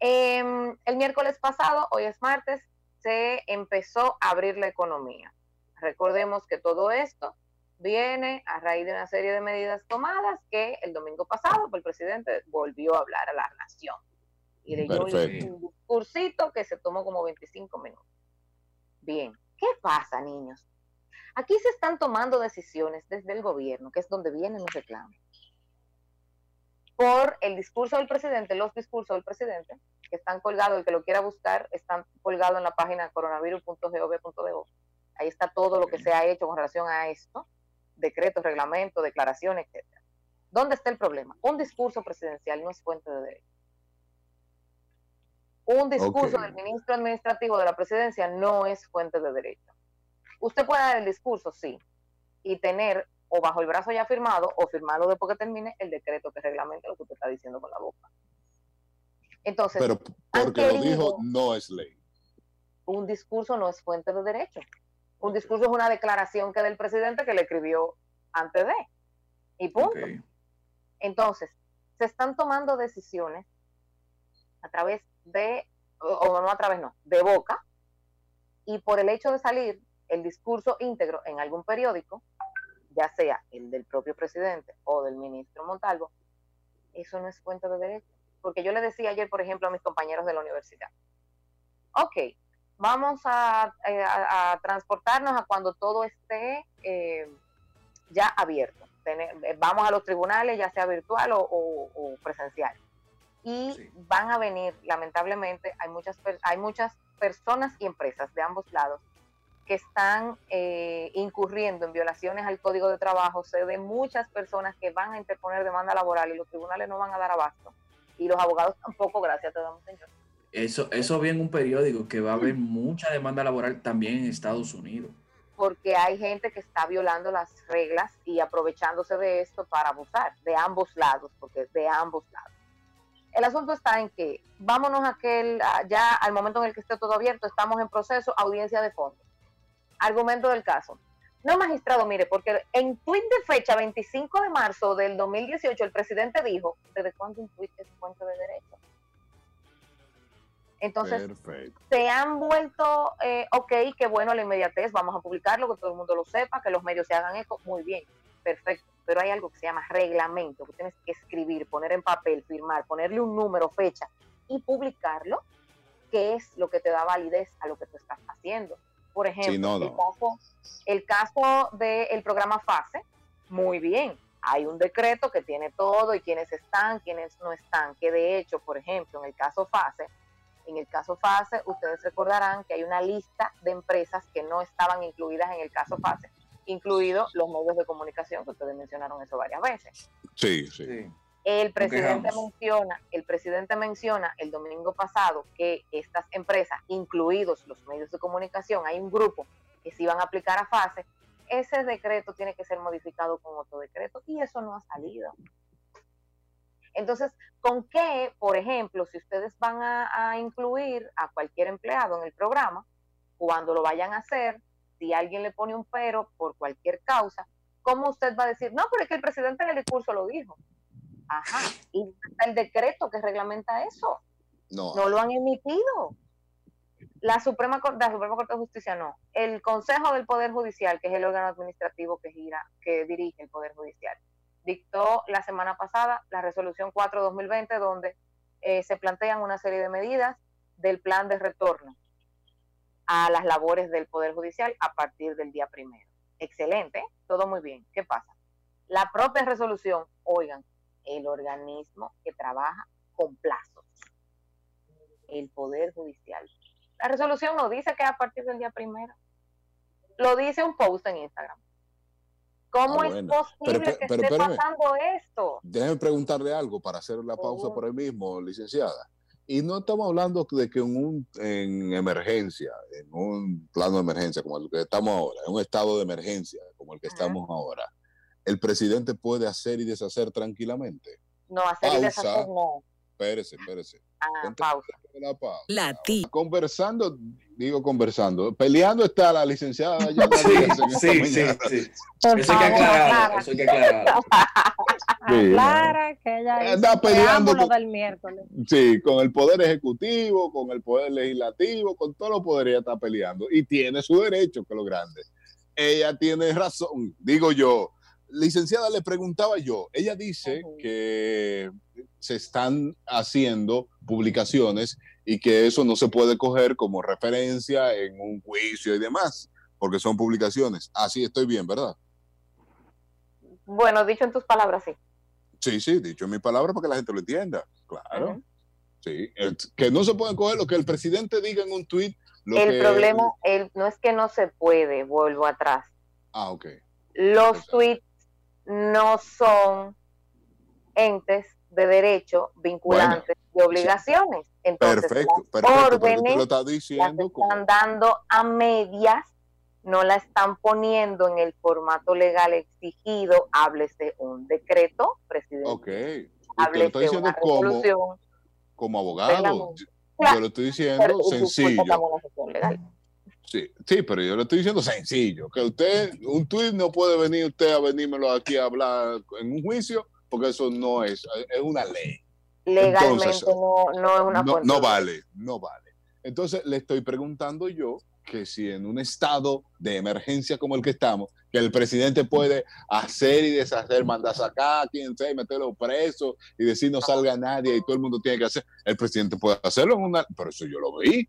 Em, el miércoles pasado, hoy es martes, se empezó a abrir la economía. Recordemos que todo esto viene a raíz de una serie de medidas tomadas que el domingo pasado pues, el presidente volvió a hablar a la nación. Y leyó un discursito que se tomó como 25 minutos. Bien, ¿qué pasa, niños? Aquí se están tomando decisiones desde el gobierno, que es donde vienen los reclamos por el discurso del presidente, los discursos del presidente, que están colgados, el que lo quiera buscar, están colgados en la página coronavirus.gov.do. Ahí está todo lo que se ha hecho con relación a esto, decretos, reglamentos, declaraciones, etcétera. ¿Dónde está el problema? Un discurso presidencial no es fuente de derecho. Un discurso del ministro administrativo de la presidencia no es fuente de derecho. Usted puede dar el discurso, sí, y tener o bajo el brazo ya firmado o firmarlo después que termine el decreto que reglamente lo que usted está diciendo con la boca. Entonces, Pero porque lo dijo, no es ley. un discurso no es fuente de derecho. Un discurso es una declaración que del presidente que le escribió antes de. Y punto. Entonces, se están tomando decisiones a través de, o no a través, no, de boca, y por el hecho de salir el discurso íntegro en algún periódico, ya sea el del propio presidente o del ministro Montalvo, eso no es fuente de derecho. Porque yo le decía ayer, por ejemplo, a mis compañeros de la universidad, ok, vamos a, eh, a- a transportarnos a cuando todo esté eh, ya abierto. Eh, vamos a los tribunales, ya sea virtual o, o- o presencial. Y Sí. van a venir, lamentablemente, hay muchas, hay muchas personas y empresas de ambos lados que están eh, incurriendo en violaciones al código de trabajo. Se ve muchas personas que van a interponer demanda laboral y los tribunales no van a dar abasto. Y los abogados tampoco, gracias, te damos, señor. Eso, eso vi en un periódico que va a haber mucha demanda laboral también en Estados Unidos. porque hay gente que está violando las reglas y aprovechándose de esto para abusar de ambos lados, porque de ambos lados. El asunto está en que vámonos a aquel, ya al momento en el que esté todo abierto, estamos en proceso, audiencia de fondo. Argumento del caso. No, magistrado, mire, porque en tuit de fecha 25 de marzo del 2018 el presidente dijo, ¿desde cuándo un tuit es fuente de derecho? Entonces, Perfecto. se han vuelto, eh, ok, qué bueno la inmediatez, vamos a publicarlo, que todo el mundo lo sepa, que los medios se hagan eco, muy bien, perfecto. Pero hay algo que se llama reglamento, que tienes que escribir, poner en papel, firmar, ponerle un número, fecha y publicarlo, que es lo que te da validez a lo que tú estás haciendo. Por ejemplo, Sí, no, el caso, el caso del programa FASE, muy bien, hay un decreto que tiene todo y quiénes están, quiénes no están, que de hecho, por ejemplo, en el caso FASE, en el caso FASE, ustedes recordarán que hay una lista de empresas que no estaban incluidas en el caso FASE, incluidos los medios de comunicación, que ustedes mencionaron eso varias veces. Sí, sí. Sí. El presidente menciona, el presidente menciona el domingo pasado que estas empresas, incluidos los medios de comunicación, hay un grupo que se iban a aplicar a fase, ese decreto tiene que ser modificado con otro decreto y eso no ha salido. Entonces, ¿con qué, por ejemplo, si ustedes van a, a incluir a cualquier empleado en el programa, cuando lo vayan a hacer, si alguien le pone un pero por cualquier causa, ¿cómo usted va a decir, no, pero es que el presidente en el discurso lo dijo? Ajá, y está el decreto que reglamenta eso. No, No lo han emitido. La Suprema, la Suprema Corte de Justicia no. El Consejo del Poder Judicial, que es el órgano administrativo que gira, que dirige el Poder Judicial, dictó la semana pasada la resolución 4-2020, donde eh, se plantean una serie de medidas del plan de retorno a las labores del Poder Judicial a partir del día primero. Excelente, todo muy bien. ¿Qué pasa? La propia resolución, oigan, el organismo que trabaja con plazos, el Poder Judicial. La resolución no dice que es a partir del día primero. Lo dice un post en Instagram. ¿Cómo Ah, es bueno. posible Pero, que pero, esté espérame. pasando esto? Déjeme preguntarle algo para hacer la pausa Oh. por ahí mismo, licenciada. Y no estamos hablando de que en, un, en emergencia, en un plano de emergencia como el que estamos ahora, en un estado de emergencia como el que Ajá. estamos ahora, el presidente puede hacer y deshacer tranquilamente. No, hacer y deshacer no. Espérese, espérese. Ah, pausa. la pausa. La ti. Conversando, digo conversando, peleando está la licenciada ya Sí, sí, sí, sí. Por Eso hay que favor, aclararlo. aclara, Eso hay que aclararlo. Sí, aclara que ella hizo peleando con- del miércoles. Sí, con el poder ejecutivo, con el poder legislativo, con todos los poderes ella está peleando y tiene su derecho, que es lo grande. Ella tiene razón, digo yo. Licenciada, le preguntaba yo, ella dice que se están haciendo publicaciones y que eso no se puede coger como referencia en un juicio y demás, porque son publicaciones. Así estoy bien, ¿verdad? Bueno, dicho en tus palabras, sí. Sí, sí, dicho en mi palabra para que la gente lo entienda. Claro. Sí, el- que no se pueden coger lo que el presidente diga en un tuit. lo El que- problema el, no es que no se puede, vuelvo atrás. Ah, ok. Los tweets no son entes de derecho vinculantes de obligaciones. Entonces, Perfecto, las perfecto. Órdenes lo estás las diciendo como. están dando a medias, no la están poniendo en el formato legal exigido, háblese un decreto, presidente, Ok. Lo háblese está diciendo una como, resolución, como abogado. Reglamento. Yo lo estoy diciendo pero- sencillo. Sí, sí, pero yo le estoy diciendo sencillo, que usted, un tuit no puede venir usted a venírmelo aquí a hablar en un juicio, porque eso no es, es una ley. Legalmente Entonces, no, no es una no, no vale, no vale. Entonces le estoy preguntando yo que si en un estado de emergencia como el que estamos, que el presidente puede hacer y deshacer, mandar sacar a quien sea y meterlo preso y decir no salga nadie y todo el mundo tiene que hacer, el presidente puede hacerlo en una... Pero eso yo lo vi.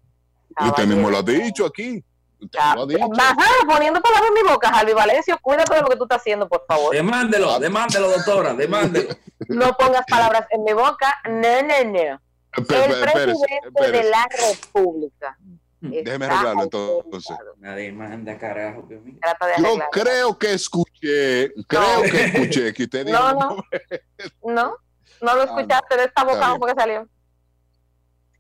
Y usted mismo lo ha dicho aquí. Usted Ah, lo ha dicho. Ajá, poniendo palabras en mi boca, Jalvi Valencio, cuídate de lo que tú estás haciendo, por favor. Demándelo, demándelo, doctora, demándelo. No pongas palabras en mi boca. No, no, no. Espé- El presidente de la República. Déjeme arreglarlo entonces. Una demanda, carajo. que mira. Trata de Yo creo que escuché, creo que escuché que usted dijo... No, no. No, no lo escuchaste de esta Ah, boca porque salió.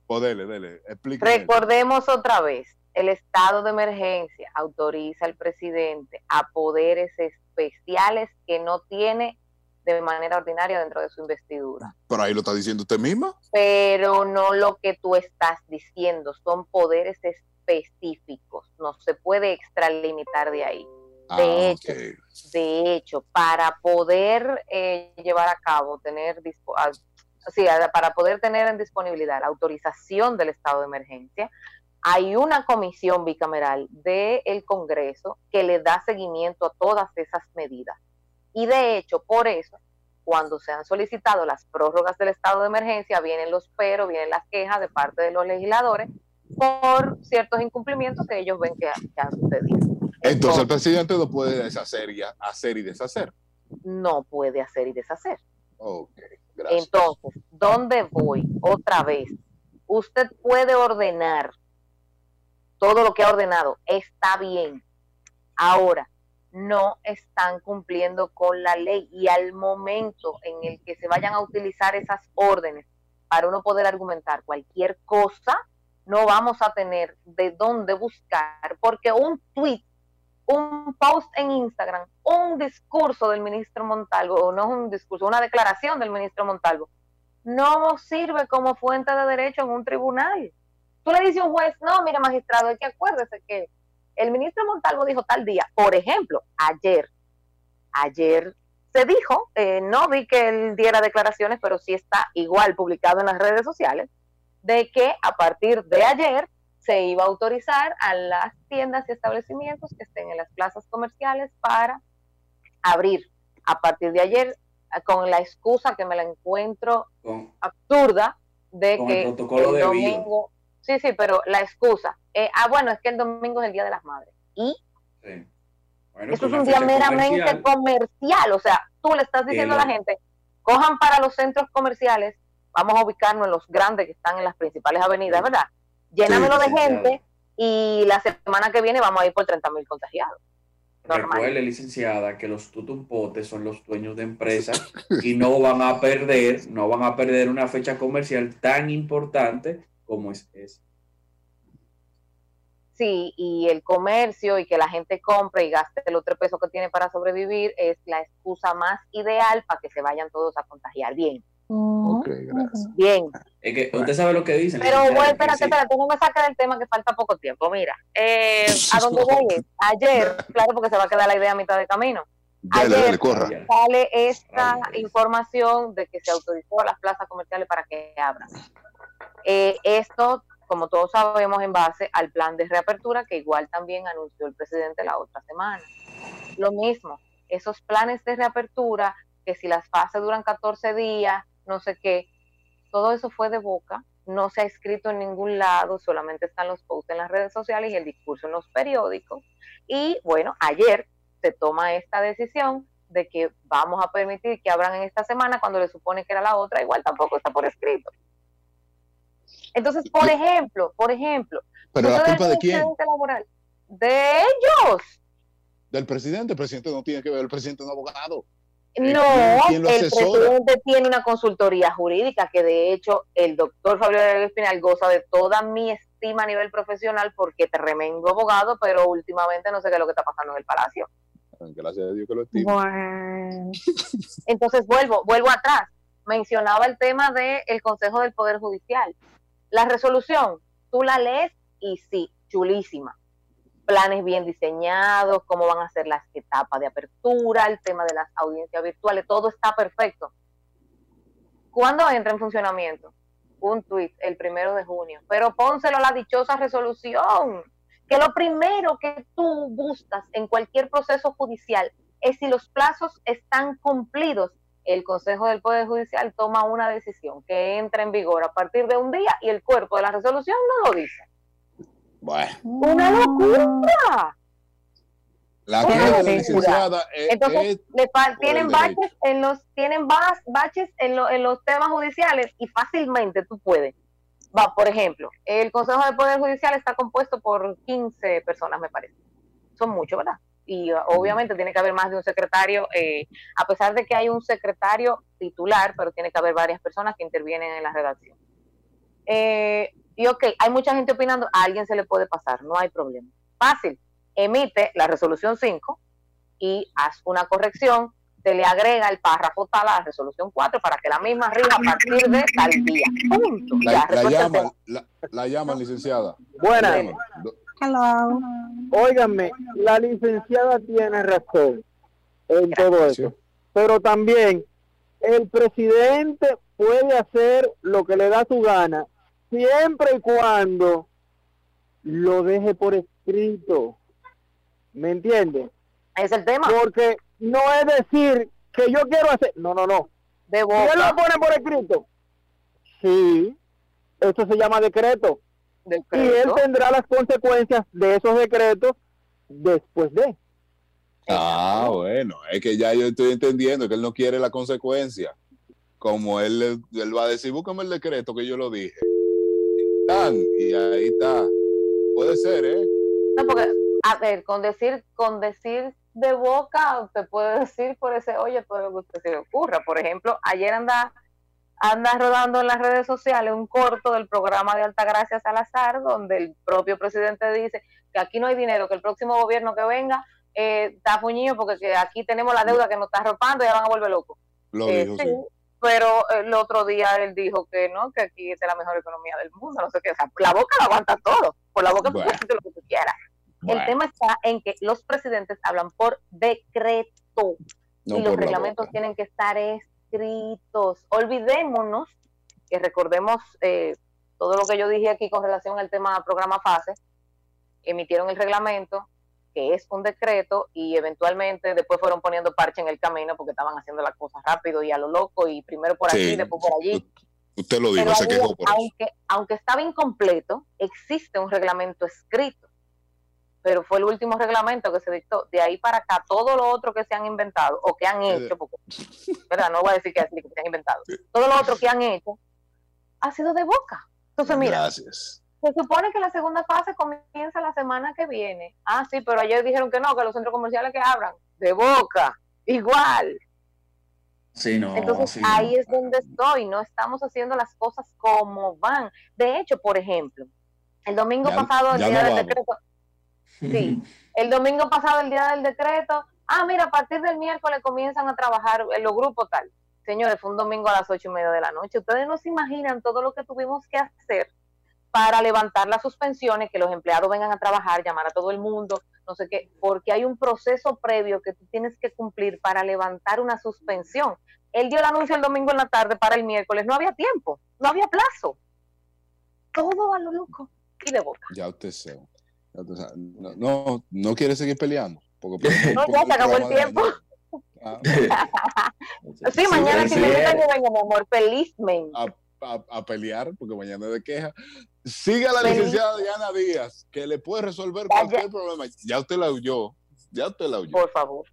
Pues dele, dele, explíqueme. Recordemos otra vez, el estado de emergencia autoriza al presidente a poderes especiales que no tiene de manera ordinaria dentro de su investidura. Pero ahí lo está diciendo usted misma. Pero no lo que tú estás diciendo, son poderes específicos, no se puede extralimitar de ahí. Ah, hecho, ok. De hecho, para poder eh, llevar a cabo, tener dispo- ah, sí, ah, para poder tener en disponibilidad la autorización del estado de emergencia, hay una comisión bicameral del Congreso que le da seguimiento a todas esas medidas. Y de hecho, por eso, cuando se han solicitado las prórrogas del estado de emergencia, vienen los peros, vienen las quejas de parte de los legisladores por ciertos incumplimientos que ellos ven que, ha- que han sucedido. Entonces el presidente no puede deshacer y hacer y deshacer. no puede hacer y deshacer. Ok, gracias. Entonces, ¿dónde voy? Otra vez, usted puede ordenar todo lo que ha ordenado, está bien. Ahora, no están cumpliendo con la ley y al momento en el que se vayan a utilizar esas órdenes para uno poder argumentar cualquier cosa, no vamos a tener de dónde buscar, porque un tweet, un post en Instagram, un discurso del ministro Montalvo, o no un discurso, una declaración del ministro Montalvo, no sirve como fuente de derecho en un tribunal. Tú le dices a un juez, no, mire magistrado, es que acuérdese que el ministro Montalvo dijo tal día, por ejemplo, ayer, ayer se dijo, eh, no vi que él diera declaraciones, pero sí está igual publicado en las redes sociales, de que a partir de ayer se iba a autorizar a las tiendas y establecimientos que estén en las plazas comerciales para abrir. A partir de ayer eh, con la excusa que me la encuentro Con, absurda de Con que el protocolo domingo, sí, sí, pero la excusa, eh, ah, bueno, es que el domingo es el Día de las Madres. Y sí. Bueno, eso es un día meramente comercial, comercial, o sea, tú le estás diciendo a la gente, cojan para los centros comerciales, vamos a ubicarnos en los grandes que están en las principales avenidas, Sí. ¿verdad? Llénamelo de licenciado. gente y la semana que viene vamos a ir por 30 mil contagiados. Normal. Recuerde, licenciada, que los tutumpotes son los dueños de empresas y no van a perder, no van a perder una fecha comercial tan importante como es esa. Sí, y el comercio y que la gente compre y gaste el otro peso que tiene para sobrevivir es la excusa más ideal para que se vayan todos a contagiar. Bien, Ok, gracias. bien. Es que usted sabe lo que dicen. Pero bueno, espérate, sí. espérate, no me saques del tema que falta poco tiempo. Mira, eh, a dónde voy ayer, claro, porque se va a quedar la idea a mitad de camino, Dale, Ayer- dale, corra. Ya. sale esta Ay, información de que se autorizó a las plazas comerciales para que abran. Eh, esto, como todos sabemos, en base al plan de reapertura que igual también anunció el presidente la otra semana. Lo mismo, esos planes de reapertura, que si las fases duran 14 días, no sé qué, todo eso fue de boca, no se ha escrito en ningún lado, solamente están los posts en las redes sociales y el discurso en los periódicos. Y bueno, ayer se toma esta decisión de que vamos a permitir que abran en esta semana cuando le supone que era la otra, igual tampoco está por escrito. Entonces, por ejemplo, por ejemplo, Pero la culpa de quién? laboral, de ellos. Del presidente. El presidente no tiene que ver, el presidente es un abogado. Eh, No, ¿quién lo el presidente tiene una consultoría jurídica que de hecho el doctor Fabio Espinal goza de toda mi estima a nivel profesional porque tremendo abogado, pero últimamente no sé qué es lo que está pasando en el palacio. Gracias a Dios que lo estimo. Bueno. Entonces vuelvo, vuelvo atrás. Mencionaba el tema del Consejo del Poder Judicial. La resolución, tú la lees y sí, chulísima. planes bien diseñados, cómo van a ser las etapas de apertura, el tema de las audiencias virtuales, todo está perfecto. ¿Cuándo entra en funcionamiento? Un tweet el primero de junio, pero pónselo a la dichosa resolución, que lo primero que tú buscas en cualquier proceso judicial es si los plazos están cumplidos. El Consejo del Poder Judicial toma una decisión que entra en vigor a partir de un día y el cuerpo de la resolución no lo dice. Bueno, ¡Una locura! la Una locura. licenciada es, Entonces, es le tienen el baches en los tienen baches en, lo- en los temas judiciales y fácilmente tú puedes. Va, por ejemplo, el Consejo del Poder Judicial está compuesto por 15 personas, me parece. Son muchos, ¿verdad? Y obviamente tiene que haber más de un secretario, eh, a pesar de que hay un secretario titular, pero tiene que haber varias personas que intervienen en la redacción. Eh, y ok, hay mucha gente opinando, a alguien se le puede pasar, no hay problema. Fácil, emite la resolución 5 y haz una corrección, se le agrega el párrafo tal a la resolución 4 para que la misma rija a partir de tal día. Punto. La, la llaman, la, la llaman, licenciada. Buenas. Llaman. Óigame, la licenciada tiene razón en todo eso. Pero también el presidente puede hacer lo que le da su gana siempre y cuando lo deje por escrito. ¿Me entiende? Es el tema Porque no es decir que yo quiero hacer. No, no, no. de él lo boca, pone por escrito, sí, eso se llama decreto. Y él tendrá las consecuencias de esos decretos después de. Ah, bueno, es que ya yo estoy entendiendo que él no quiere la consecuencia. Como él, le- él va a decir, búscame el decreto que yo lo dije. Tan, y ahí está. Puede ser, ¿eh? No, porque, a ver, con decir, con decir de boca, te puede decir por ese, oye, todo lo que usted se le ocurra. Por ejemplo, ayer anda, anda rodando en las redes sociales un corto del programa de Altagracia Salazar, donde el propio presidente dice que aquí no hay dinero, que el próximo gobierno que venga eh, está fuñido porque que aquí tenemos la deuda que nos está arropando y ya van a volver locos. Lo Eh, dijo, sí, sí. pero el otro día él dijo que no, que aquí es la mejor economía del mundo, no sé qué, o sea, la boca lo aguanta todo, por la boca tú Bueno. puedes decir lo que tú quieras. Bueno, El tema está en que los presidentes hablan por decreto no y los la reglamentos tienen que estar escritos. Olvidémonos que recordemos eh, todo lo que yo dije aquí con relación al tema programa fase. Emitieron el reglamento, que es un decreto, y eventualmente después fueron poniendo parche en el camino porque estaban haciendo las cosas rápido y a lo loco, y primero por aquí, Sí. después por allí. Usted lo dijo, Pero se ahí, quejó por eso. aunque, aunque estaba incompleto, existe un reglamento escrito. Pero fue el último reglamento que se dictó. De ahí para acá, todo lo otro que se han inventado o que han Eh, hecho, porque, ¿verdad? No voy a decir que, así que se han inventado. Todo lo otro que han hecho ha sido de boca. Entonces, mira, Gracias. se supone que la segunda fase comienza la semana que viene. Ah, sí, pero ayer dijeron que no, que los centros comerciales que abran, de boca, igual. Sí, no. Entonces sí, ahí no. es donde estoy, no estamos haciendo las cosas como van. De hecho, por ejemplo, el domingo Ya- pasado, el ya día no del vamos. decreto, sí, el domingo pasado, el día del decreto, ah, mira, a partir del miércoles comienzan a trabajar en los grupos tal. Señores, fue un domingo a las ocho y media de la noche. Ustedes no se imaginan todo lo que tuvimos que hacer para levantar las suspensiones, que los empleados vengan a trabajar, llamar a todo el mundo, no sé qué, porque hay un proceso previo que tú tienes que cumplir para levantar una suspensión. Él dio el anuncio el domingo en la tarde para el miércoles, no había tiempo, no había plazo. Todo a lo loco y de boca. Ya usted sabe. No, no, no quiere seguir peleando. Porque, No, ya se acabó el tiempo. Ah, Sí, mañana si me sí, invitan, yo vengo, mi amor, felizmente. a, a- a pelear, porque mañana es de queja. Siga a la Feliz. licenciada Diana Díaz, que le puede resolver Vaya. cualquier problema. Ya usted la huyó. Ya usted la huyó. Por favor.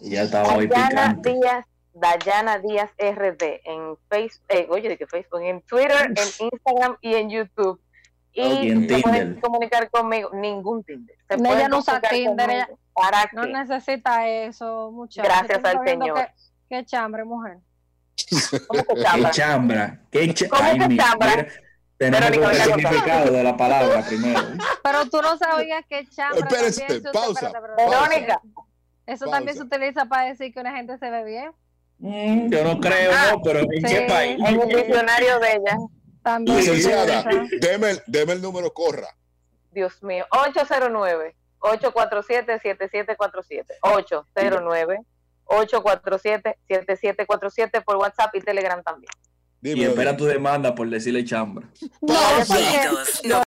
Ya estaba picante. Díaz, Dayana Díaz RD en Facebook, eh, oye, de que Facebook, en Twitter, en Instagram y en YouTube. Y Y en se pueden comunicar conmigo, ningún Tinder. Se Ella pueden no usa Tinder, ella- ¿Para No qué? necesita eso, muchachos. Gracias al Señor. Qué, qué chambre, mujer. ¿Cómo que Qué chamba? chambra. Qué cha- ¿Cómo Ay, que mi- chambra? Tenemos el significado de la palabra primero. Pero tú no sabías que pausa, espérate, espérate, pausa. Verónica, Eso pausa. también se utiliza para decir que una gente se ve bien. Mm, yo no creo, Ah, no, pero ¿en sí. qué país? en el diccionario de ella. También Licenciada, deme, el- deme el número, corra. Dios mío, 809 847 7747 809 847 7747 por WhatsApp y Telegram también. Y espera tu demanda por decirle chambra. No,